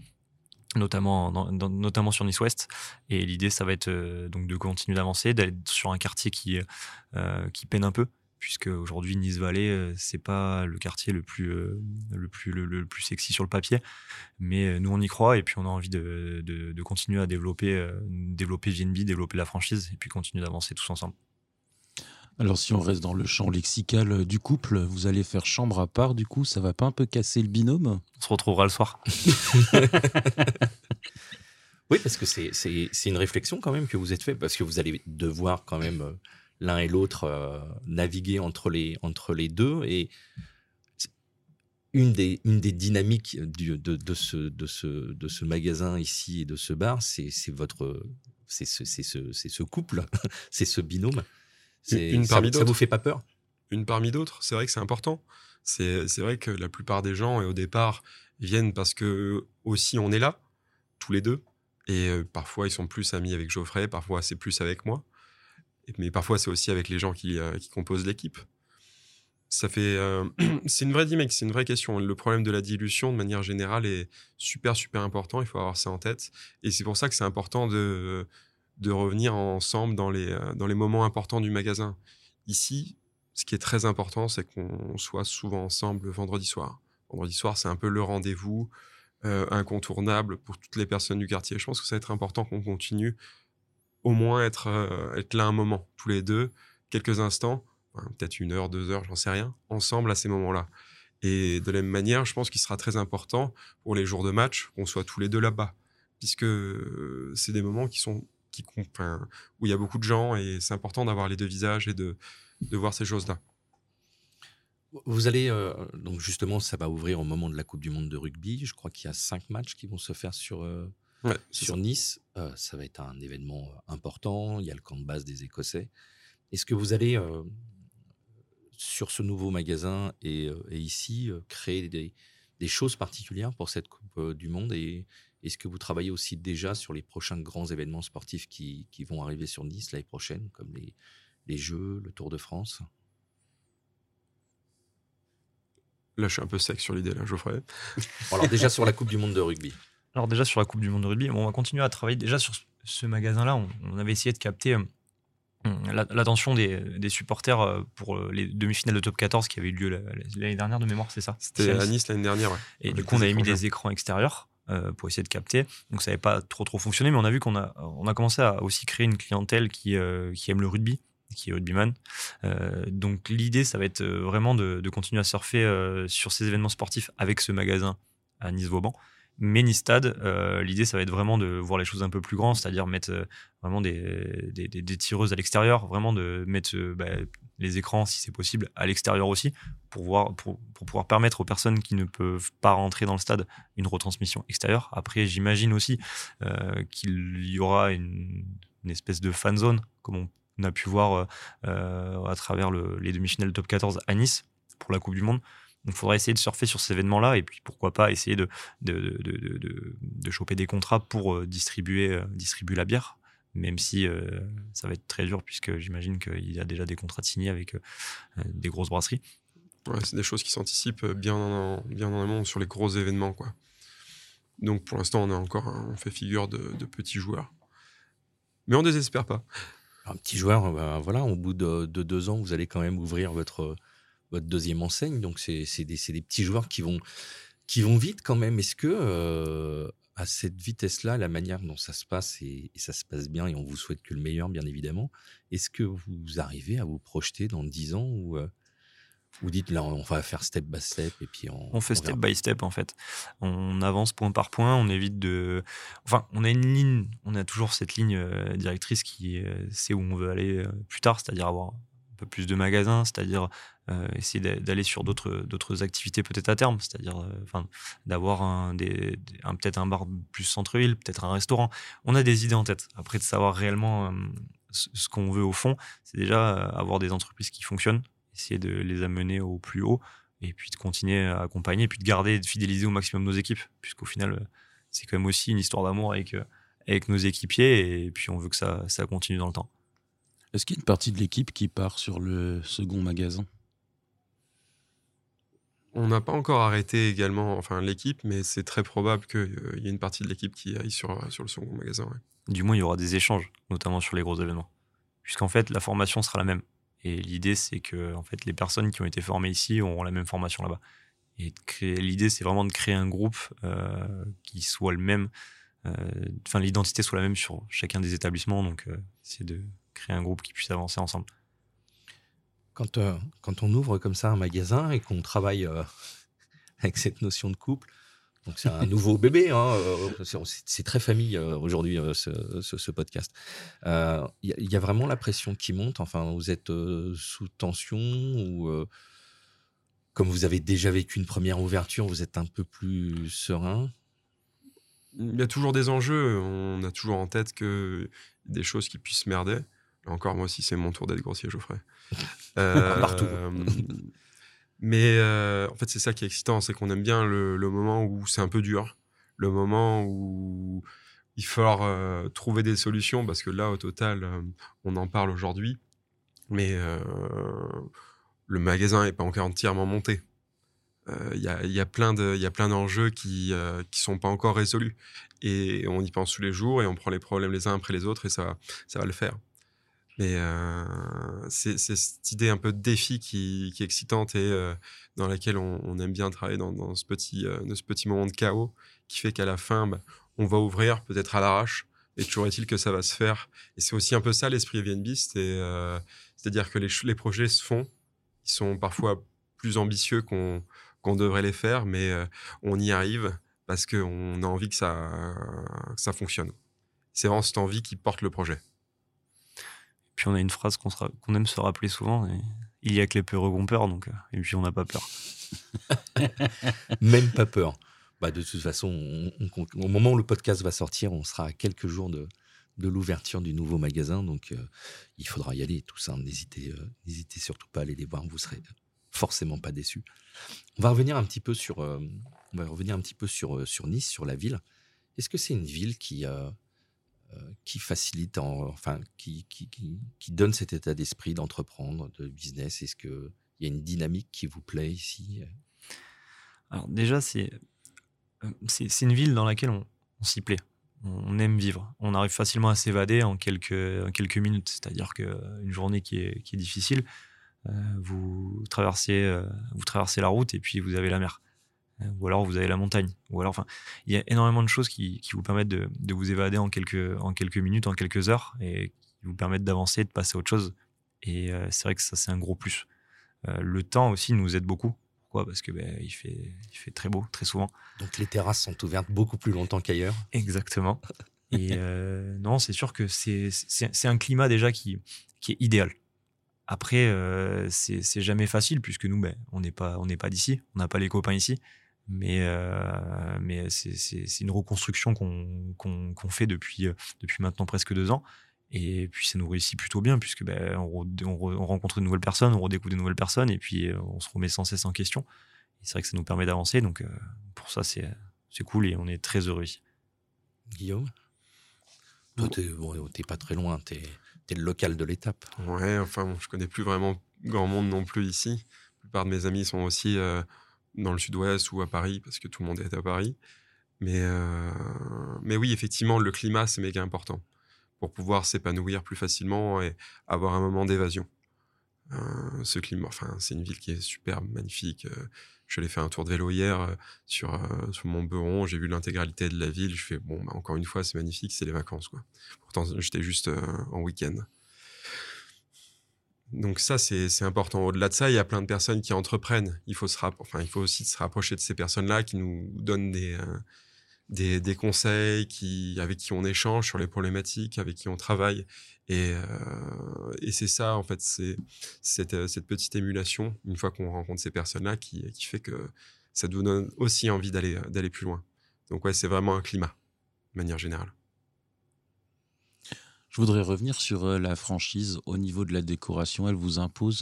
notamment, notamment sur Nice Ouest. Et l'idée, ça va être donc de continuer d'avancer, d'aller sur un quartier qui, qui peine un peu, puisque aujourd'hui Nice Valley c'est pas le quartier le plus le plus le, plus sexy sur le papier. Mais nous on y croit et puis on a envie de, de, continuer à développer développer VNB développer la franchise et puis continuer d'avancer tous ensemble. Alors si on reste dans le champ lexical du couple vous allez faire chambre à part du coup ça va pas un peu casser le binôme? On se retrouvera le soir. Oui parce que c'est une réflexion quand même que vous êtes fait parce que vous allez devoir quand même l'un et l'autre euh, naviguer entre les, entre les deux. Et une des, une des dynamiques du, de, de, ce, de, ce, de ce magasin ici et de ce bar, c'est votre c'est ce, ce, ce, couple, c'est ce binôme. Une parmi ça, ça vous fait pas peur? Une parmi d'autres, c'est vrai que c'est important. C'est vrai que la plupart des gens, et au départ, viennent parce que aussi on est là, tous les deux. Et euh, parfois, ils sont plus amis avec Geoffrey, parfois c'est plus avec moi mais parfois c'est aussi avec les gens qui, euh, composent l'équipe. Ça fait, euh, c'est une vraie c'est une vraie question. Le problème de la dilution, de manière générale, est super super important. Il faut avoir ça en tête, et c'est pour ça que c'est important de de revenir ensemble dans les euh, dans les moments importants du magasin. Ici, ce qui est très important, c'est qu'on soit souvent ensemble le vendredi soir. Vendredi soir, c'est un peu le rendez-vous incontournable pour toutes les personnes du quartier. Je pense que ça va être important qu'on continue au moins être, euh, être là un moment, tous les deux, quelques instants, peut-être une heure, deux heures, j'en sais rien, ensemble à ces moments-là. Et de la même manière, je pense qu'il sera très important pour les jours de match qu'on soit tous les deux là-bas, puisque euh, c'est des moments qui sont qui, où il y a beaucoup de gens et c'est important d'avoir les deux visages et de, de voir ces choses-là. Vous allez, euh, donc justement, ça va ouvrir au moment de la Coupe du Monde de rugby. Je crois qu'il y a cinq matchs qui vont se faire sur, sur Nice, euh, ça va être un événement euh, important. Il y a le camp de base des Écossais. Est-ce que vous allez, euh, sur ce nouveau magasin et, ici, créer des, choses particulières pour cette Coupe du Monde Et est-ce que vous travaillez aussi déjà sur les prochains grands événements sportifs qui, vont arriver sur Nice l'année prochaine, comme les, les Jeux, le Tour de France? Là, je suis un peu sec sur l'idée, là, Geoffrey. alors, déjà sur la Coupe du Monde de rugby. Alors déjà sur la Coupe du Monde de rugby, on va continuer à travailler déjà sur ce magasin-là. On, avait essayé de capter euh, l'attention des, supporters euh, pour euh, les demi-finales de top 14 qui avaient eu lieu l'année dernière de mémoire, c'est ça? C'était à Nice l'année dernière. Et du coup, on avait mis des écrans extérieurs pour essayer de capter. Donc ça n'avait pas trop trop fonctionné, mais on a vu qu'on a, on a commencé à aussi créer une clientèle qui, qui aime le rugby qui est rugbyman. donc l'idée, ça va être vraiment de, de continuer à surfer sur ces événements sportifs avec ce magasin à Nice-Vauban. Mais Nistad, euh, l'idée, ça va être vraiment de voir les choses un peu plus grandes, c'est-à-dire mettre euh, vraiment des, des, tireuses à l'extérieur, vraiment de mettre euh, bah, les écrans, si c'est possible, à l'extérieur aussi, pour, voir, pour, pour, pouvoir permettre aux personnes qui ne peuvent pas rentrer dans le stade une retransmission extérieure. Après, j'imagine aussi qu'il y aura une, espèce de fan zone, comme on a pu voir à travers le, les demi-finales top 14 à Nice pour la Coupe du Monde. Donc, il faudra essayer de surfer sur ces événements-là et puis pourquoi pas essayer de, de, de, de, de choper des contrats pour euh, distribuer, euh, distribuer la bière, même si euh, ça va être très dur puisque j'imagine qu'il y a déjà des contrats signés avec des grosses brasseries. Ouais, c'est des choses qui s'anticipent bien en, bien en amont sur les gros événements. Quoi. Donc pour l'instant, on est encore, on fait figure de, petits joueurs. Mais on désespère pas. Un petit joueur, ben, voilà, au bout de, deux ans, vous allez quand même ouvrir votre, votre deuxième enseigne. Donc, c'est des, des, petits joueurs qui vont, qui vont vite quand même. Est-ce que, euh, à cette vitesse-là, la manière dont ça se passe, et, ça se passe bien, et on vous souhaite que le meilleur, bien évidemment, est-ce que vous arrivez à vous projeter dans 10 ans ou euh, vous dites là, on va faire step by step et puis on. On fait step by step en fait. On avance point par point, on évite de. Enfin, on a une ligne, on a toujours cette ligne euh, directrice qui sait où on veut aller plus tard, c'est-à-dire avoir peu plus de magasins, c'est-à-dire euh, essayer d'aller sur d'autres activités peut-être à terme, c'est-à-dire euh, d'avoir un, peut-être un bar plus centre-ville, peut-être un restaurant. On a des idées en tête. Après de savoir réellement euh, ce, qu'on veut au fond, c'est déjà avoir des entreprises qui fonctionnent, essayer de les amener au plus haut et puis de continuer à accompagner, et puis de garder et de fidéliser au maximum nos équipes, puisqu'au final, c'est quand même aussi une histoire d'amour avec, avec nos équipiers, et puis on veut que ça continue dans le temps. Est-ce qu'il y a une partie de l'équipe qui part sur le second magasin? On n'a pas encore arrêté également, enfin l'équipe, mais c'est très probable qu'il y ait une partie de l'équipe qui aille sur, sur le second magasin. Du moins, il y aura des échanges, notamment sur les gros événements. Puisqu'en fait, la formation sera la même. Et l'idée, c'est que en fait, les personnes qui ont été formées ici auront la même formation là-bas. Et l'idée, c'est vraiment de créer un groupe euh, qui soit le même, euh, enfin, l'identité soit la même sur chacun des établissements. Donc, euh, c'est de créer un groupe qui puisse avancer ensemble. Quand, quand on ouvre comme ça un magasin et qu'on travaille avec cette notion de couple, donc c'est un nouveau bébé, hein, c'est très famille aujourd'hui ce, ce, podcast. Il y, a vraiment la pression qui monte. Enfin, vous êtes sous tension ou comme vous avez déjà vécu une première ouverture, vous êtes un peu plus serein? Il y a toujours des enjeux. On a toujours en tête que des choses qui puissent merder. Encore, moi aussi, c'est mon tour d'être grossier, Geoffrey. Euh, Partout. mais euh, en fait, c'est ça qui est excitant, c'est qu'on aime bien le, moment où c'est un peu dur, le moment où il faut euh, trouver des solutions, parce que là, au total, on en parle aujourd'hui. Mais le magasin n'est pas encore entièrement monté. Euh, il y, a, y, a, plein d'enjeux qui ne euh, sont pas encore résolus. Et on y pense tous les jours et on prend les problèmes les uns après les autres et ça, ça va le faire. Mais euh, c'est cette idée un peu de défi qui, est excitante et dans laquelle on, aime bien travailler dans, ce petit, ce petit moment de chaos qui fait qu'à la fin, bah, on va ouvrir peut-être à l'arrache. Et toujours est-il que ça va se faire. Et c'est aussi un peu ça l'esprit VNB, c'est-à-dire que les, projets se font qui sont parfois plus ambitieux qu'on devrait les faire, mais euh, on y arrive parce qu'on a envie que ça fonctionne. C'est vraiment cette envie qui porte le projet. Puis on a une phrase qu'on aime se rappeler souvent, il y a que les peureux ont peur, donc, euh, et puis on n'a pas peur. Même pas peur. Bah de toute façon, au moment où le podcast va sortir, on sera à quelques jours de, de l'ouverture du nouveau magasin. Donc, euh, il faudra y aller, tout ça. N'hésitez, euh, n'hésitez surtout pas à aller les voir. Vous serez forcément pas déçus. On va revenir un petit peu sur, on va revenir un petit peu sur, sur Nice, sur la ville. Est-ce que c'est une ville qui, qui facilite, enfin, qui, qui, qui, donne cet état d'esprit d'entreprendre, de business Est-ce qu'il y a une dynamique qui vous plaît ici? Alors, déjà, c'est, c'est, une ville dans laquelle on s'y plaît on aime vivre. On arrive facilement à s'évader en quelques, quelques minutes. C'est-à-dire qu'une journée qui est, qui est difficile, euh, vous, traversez, euh, vous traversez la route et puis vous avez la mer. Euh, ou alors vous avez la montagne. Ou alors, enfin, il y a énormément de choses qui, qui vous permettent de, de, vous évader en quelques, en quelques minutes, en quelques heures, et qui vous permettent d'avancer, de passer à autre chose. Et c'est vrai que ça, c'est un gros plus. le temps aussi nous aide beaucoup. Pourquoi? Parce que ben, il, fait, il fait très beau, très souvent. Donc les terrasses sont ouvertes beaucoup plus longtemps qu'ailleurs. Exactement. Et euh, non, c'est sûr que c'est un climat déjà qui, qui est idéal. Après, euh, c'est jamais facile puisque nous, ben, on n'est pas, on pas d'ici, on n'a pas les copains ici. Mais, euh, mais c'est une reconstruction qu'on fait depuis, depuis maintenant presque deux ans. Et puis ça nous réussit plutôt bien puisque ben, on, rencontre de nouvelles personnes, on redécouvre de nouvelles personnes et puis euh, on se remet sans cesse en question. C'est vrai que ça nous permet d'avancer, donc euh, pour ça c'est cool et on est très heureux ici. Guillaume? Toi, t'es bon, pas très loin, t'es es le local de l'étape. Ouais, enfin, bon, je connais plus vraiment grand monde non plus ici. La plupart de mes amis sont aussi euh, dans le sud-ouest ou à Paris parce que tout le monde est à Paris. Mais, mais oui, effectivement, le climat, c'est méga important pour pouvoir s'épanouir plus facilement et avoir un moment d'évasion. Euh, ce climat, enfin, c'est une ville qui est superbe, magnifique. Euh, je l'ai fait un tour de vélo hier euh, sur, sur mon Beuron, j'ai vu l'intégralité de la ville. Je fais, bon, bah, encore une fois, c'est magnifique, c'est les vacances. Quoi. Pourtant, j'étais juste en week-end. Donc ça, c'est important. Au-delà de ça, il y a plein de personnes qui entreprennent. Il faut, aussi se rapprocher de ces personnes-là qui nous donnent des, des, conseils qui, avec qui on échange sur les problématiques, avec qui on travaille. Et, euh, c'est ça, en fait, c'est cette, euh, cette, petite émulation, une fois qu'on rencontre ces personnes-là, qui, fait que ça nous donne aussi envie d'aller plus loin. Donc ouais, c'est vraiment un climat, de manière générale. Je voudrais revenir sur euh, la franchise au niveau de la décoration. Elle vous impose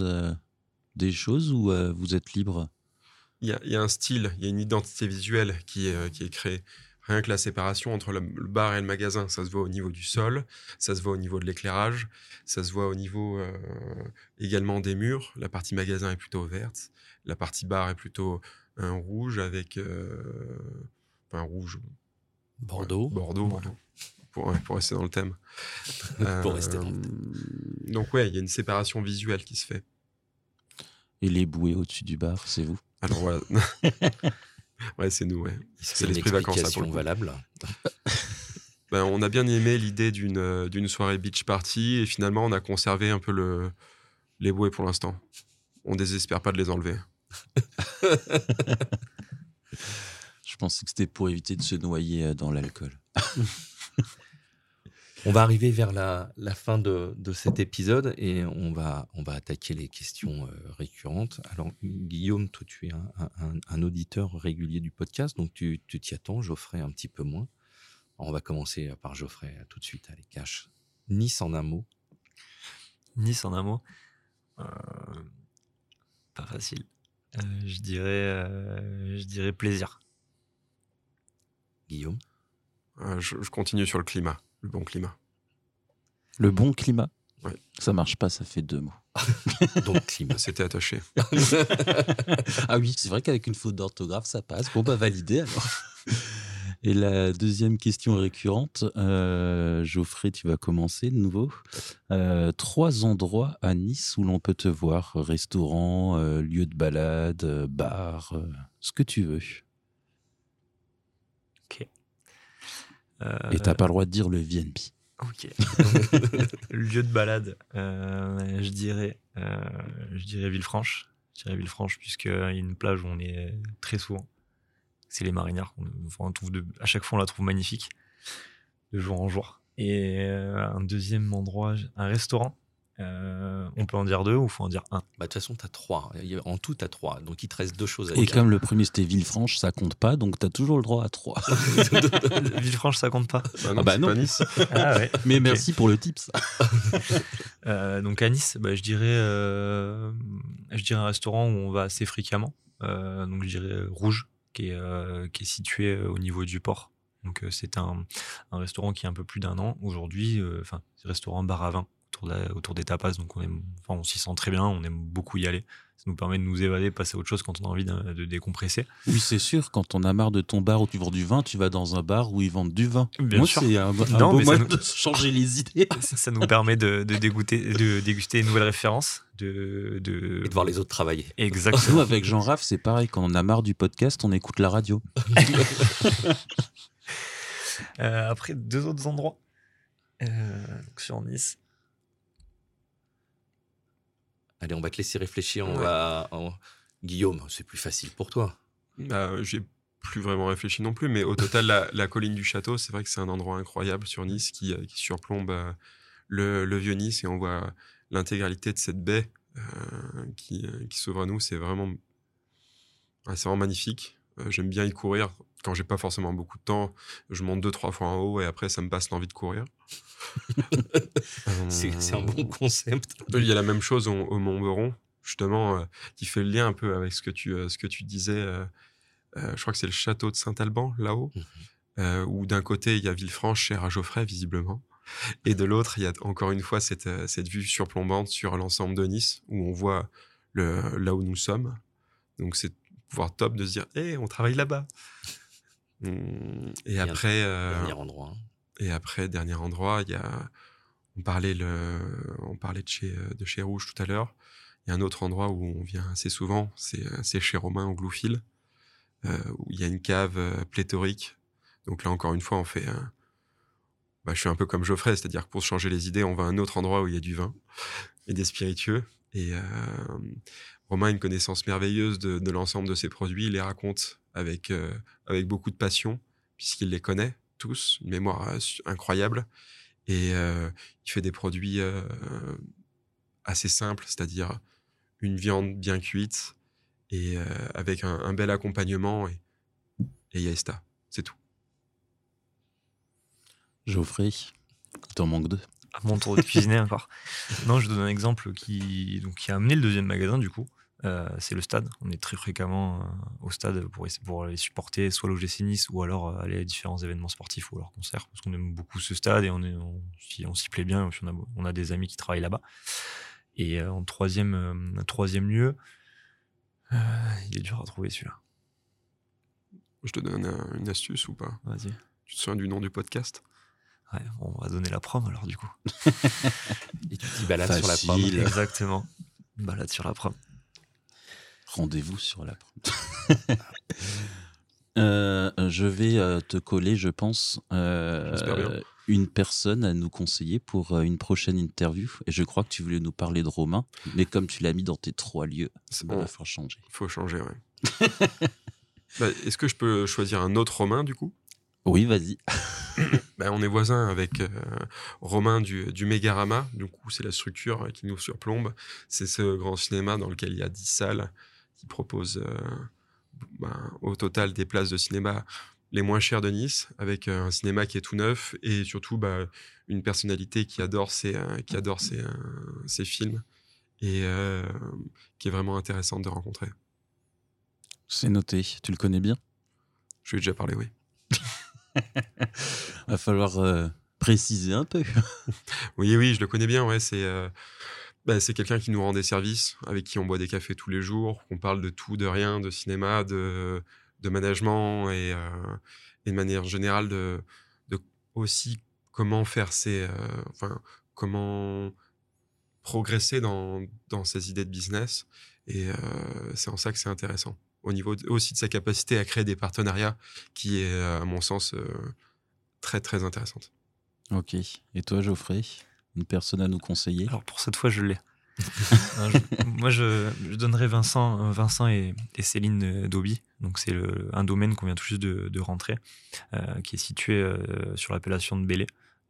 des choses ou vous êtes libre? Il y, a, il y, a, un style, il y a une identité visuelle qui est, qui est créée. Rien que la séparation entre le, bar et le magasin, ça se voit au niveau du sol, ça se voit au niveau de l'éclairage, ça se voit au niveau euh, également des murs. La partie magasin est plutôt verte, la partie bar est plutôt un rouge avec. euh, enfin, rouge. Bordeaux. Ouais, Bordeaux. Bordeaux. Pour, rester dans le thème. Pour rester dans le Euh, Donc, ouais, il y a une séparation visuelle qui se fait. Et les bouées au-dessus du bar, c'est vous? Alors, voilà. ouais, c'est nous, ouais. C'est C'est une l'esprit vacances, le coup. valable. Ben, on a bien aimé l'idée d'une euh, d'une soirée beach party et finalement, on a conservé un peu le, les bouées pour l'instant. On désespère pas de les enlever. Je pensais que c'était pour éviter de se noyer euh, dans l'alcool. On va arriver vers la, la fin de, de cet épisode et on va, on va attaquer les questions euh, récurrentes. Alors, Guillaume, toi, tu es un, un- un auditeur régulier du podcast, donc tu tu t'y attends. Geoffrey, un petit peu moins. On va commencer par Geoffrey tout de suite. Allez, cache. Nice en un mot. Nice en un mot. Euh, pas facile. Euh, je dirais, euh, je dirais plaisir. Guillaume? Euh, je, je continue sur le climat, le bon climat. Le bon climat Ouais. Ça marche pas, ça fait deux mots. Donc, climat. C'était attaché. ah oui, c'est vrai qu'avec une faute d'orthographe, ça passe. Bon, bah validé alors. Et la deuxième question récurrente, euh, Geoffrey, tu vas commencer de nouveau. Euh, trois endroits à Nice où l'on peut te voir restaurant, euh, lieu de balade, euh, bar, euh, ce que tu veux. Euh, Et t'as pas le droit de dire le VNP. Ok. Lieu de balade, euh, je dirais, euh, je dirais Villefranche. Je dirais Villefranche puisqu'il y a une plage où on est très souvent. C'est les marinières. On, trouve de, à chaque fois, on la trouve magnifique, de jour en jour. Et euh, un deuxième endroit, un restaurant. Euh, on peut en dire deux ou faut en dire un? Bah, De toute façon, tu as trois. En tout, tu as trois. Donc, il te reste deux choses à Et dire. comme le premier c'était Villefranche, ça compte pas, donc t'as toujours le droit à trois. Villefranche, ça compte pas. Ah Ah bah non. pas Nice. Ah ouais. Mais merci pour le tips. Euh, donc à Nice, bah, je dirais, euh, je dirais un restaurant où on va assez fréquemment. Euh, donc je dirais euh, Rouge, qui est, euh, qui est situé euh, au niveau du port. Donc euh, c'est un, un restaurant qui a un peu plus d'un an aujourd'hui. euh, Enfin, c'est un restaurant bar à vin autour, de la- autour des tapas. Donc on aime, enfin, on s'y sent très bien. On aime beaucoup y aller. Ça nous permet de nous évader, passer à autre chose quand on a envie de, de décompresser. Oui, c'est sûr, quand on a marre de ton bar où tu vends du vin, tu vas dans un bar où ils vendent du vin. Bien Moi, sûr. c'est un, un Non, beau mais ça nous- de changer les idées. ça, ça nous permet de, de, dégoûter, de déguster une nouvelle référence. De, de... Et de voir les autres travailler. Exactement. Nous, avec Jean Raff, c'est pareil. Quand on a marre du podcast, on écoute la radio. Euh, après, deux autres endroits euh, sur Nice. Allez, on va te laisser réfléchir. On Ouais. va. on- Guillaume, c'est plus facile pour toi. Bah, j'ai plus vraiment réfléchi non plus, mais au total, la, la colline du château, c'est vrai que c'est un endroit incroyable sur Nice qui, euh, qui surplombe euh, le, le vieux Nice et on voit l'intégralité de cette baie euh, qui, euh, qui s'ouvre à nous. C'est vraiment, c'est vraiment magnifique. Euh, J'aime bien y courir. Quand j'ai pas forcément beaucoup de temps, je monte deux, trois fois en haut et après, ça me passe l'envie de courir. C'est un bon concept. Il y a la même chose au, au Mont Beron, justement, euh, qui fait le lien un peu avec ce que tu, euh, ce que tu disais. euh, euh, je crois que c'est le château de Saint-Alban, là-haut, Mhm. euh, où d'un côté, il y a Villefranche, cher à Geoffrey, visiblement. Et de l'autre, il y a encore une fois cette, euh, cette vue surplombante sur l'ensemble de Nice, où on voit le, là où nous sommes. Donc, c'est pouvoir top de se dire, hé, on travaille là-bas. Hum, Et après, euh, Dernier endroit. hein. et après, dernier endroit, il y a, on parlait le, on parlait de chez, euh, de chez Rouge tout à l'heure. Il y a un autre endroit où on vient assez souvent, c'est, euh, c'est chez Romain au Gloufil, euh, où il y a une cave euh, pléthorique. Donc là, encore une fois, on fait, un- bah, je suis un peu comme Geoffrey, c'est-à-dire que pour se changer les idées, on va à un autre endroit où il y a du vin et des spiritueux. Et euh, Romain a une connaissance merveilleuse de, de l'ensemble de ses produits. Il les raconte avec, euh, avec beaucoup de passion, puisqu'il les connaît tous, une mémoire su- incroyable. Et euh, il fait des produits euh, assez simples, c'est-à-dire une viande bien cuite et euh, avec un, un bel accompagnement et, et Yaesta. C'est tout. Geoffrey, il t'en manque deux. à mon tour de cuisiner encore. Non, je donne un exemple qui, donc, qui a amené le deuxième magasin, du coup. Euh, c'est le stade. On est très fréquemment euh, au stade pour, pour aller supporter soit l'OGC Nice ou alors euh, aller à différents événements sportifs ou alors concerts parce qu'on aime beaucoup ce stade et on est- on s'y on s'y plaît bien. et puis on, a, on a des amis qui travaillent là-bas. Et euh, en troisième, euh, troisième lieu, euh, il est dur à trouver celui-là. Je te donne un- une astuce ou pas? Vas-y. Tu te souviens du nom du podcast? Ouais, on va donner la prom alors du coup. Et tu t'y balades sur la prom. Exactement. Balade sur la prom. Rendez-vous sur la. Euh, je vais euh, te coller, je pense, euh, une personne à nous conseiller pour une prochaine interview. Et je crois que tu voulais nous parler de Romain, mais comme tu l'as mis dans tes trois lieux, ça bon. va falloir changer. faut changer, ouais. Bah, Est-ce que je peux choisir un autre Romain du coup? Oui, vas-y. Bah, on est voisins avec euh, Romain du, du Mégarama. Du coup, c'est la structure qui nous surplombe. C'est ce grand cinéma dans lequel il y a 10 salles qui proposent euh, bah, au total des places de cinéma les moins chères de Nice, avec euh, un cinéma qui est tout neuf et surtout bah, une personnalité qui adore ses, euh, qui adore ses, ses films et euh, qui est vraiment intéressante de rencontrer. C'est noté. Tu le connais bien? Je lui ai déjà parlé, oui. Va falloir euh, préciser un peu. Oui, oui, je le connais bien. Ouais, c'est euh, bah, c'est quelqu'un qui nous rend des services, avec qui on boit des cafés tous les jours, on parle de tout, de rien, de cinéma, de, de management et, euh, et de manière générale de, de aussi comment faire ses, euh, enfin comment progresser dans, dans ses idées de business. Et euh, c'est en ça que c'est intéressant. Au niveau aussi de sa capacité à créer des partenariats, qui est à mon sens très très intéressante. Ok. Et toi, Geoffrey? Une personne à nous conseiller Alors pour cette fois, je l'ai. Hein, moi, je, je donnerais Vincent, euh, Vincent et, et Céline euh, Dauby. Donc, c'est un domaine qu'on vient tout juste de, de rentrer, euh, qui est situé euh, sur l'appellation de Bélé.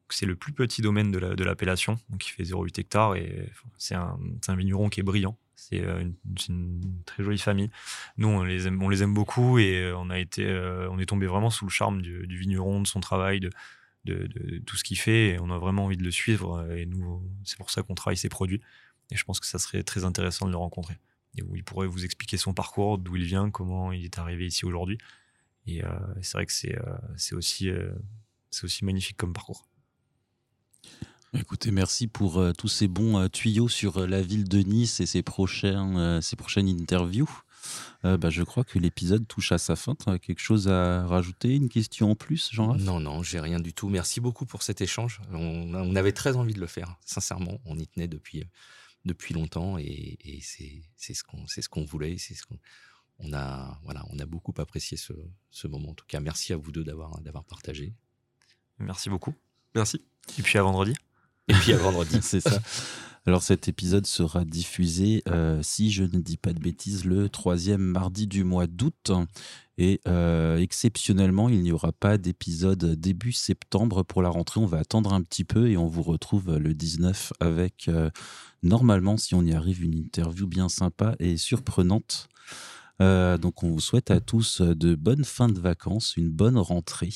C'est le plus petit domaine de la- l'appellation, donc il fait 0,8 hectares et c'est un, vigneron qui est brillant. C'est euh, une, très jolie famille. Nous, on les aime, on les aime beaucoup et on a été, on est tombé vraiment sous le charme du, du vigneron, de son travail, de, de, tout ce qu'il fait. Et on a vraiment envie de le suivre. euh, Et nous, c'est pour ça qu'on travaille ses produits. Et je pense que ça serait très intéressant de le rencontrer. Et où il pourrait vous expliquer son parcours, d'où il vient, comment il est arrivé ici aujourd'hui. Et euh, c'est vrai que c'est euh, aussi, aussi magnifique comme parcours. Écoutez, merci pour tous ces bons tuyaux sur la ville de Nice et ses, ses prochaines interviews. Euh, bah, je crois que l'épisode touche à sa fin. Tu as quelque chose à rajouter Une question en plus, jean Non, non, j'ai rien du tout. Merci beaucoup pour cet échange. On, on avait très envie de le faire, sincèrement. On y tenait depuis, euh, depuis longtemps et, et c'est c'est ce qu'on c'est ce qu'on voulait. C'est ce qu'on on a voilà, on a beaucoup apprécié ce, ce moment. En tout cas, merci à vous deux d'avoir d'avoir partagé. Merci beaucoup. Merci. Et puis à vendredi. Et puis à vendredi. C'est ça. Alors cet épisode sera diffusé, euh, si je ne dis pas de bêtises, le troisième mardi du mois d'août. Et euh, exceptionnellement, il n'y aura pas d'épisode début septembre pour la rentrée. On va attendre un petit peu et on vous retrouve le 19 avec, euh, normalement, si on y arrive, une interview bien sympa et surprenante. Donc on vous souhaite à tous de bonnes fins de vacances, une bonne rentrée.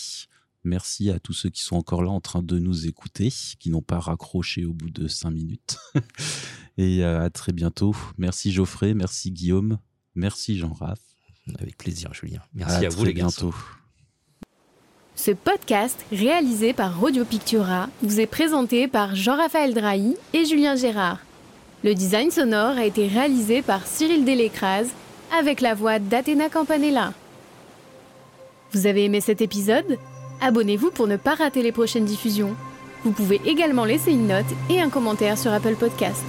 Merci à tous ceux qui sont encore là en train de nous écouter, qui n'ont pas raccroché au bout de cinq minutes. Et euh, à très bientôt. Merci Geoffrey, merci Guillaume, merci Jean-Raph. Avec plaisir, Julien. Merci à, vous très les gars. bientôt. Ce podcast, réalisé par Radio Pictura, vous est présenté par Jean-Raphaël Drahi et Julien Gérard. Le design sonore a été réalisé par Cyril Delécrase avec la voix d'Athéna Campanella. Vous avez aimé cet épisode? Abonnez-vous pour ne pas rater les prochaines diffusions. Vous pouvez également laisser une note et un commentaire sur Apple Podcast.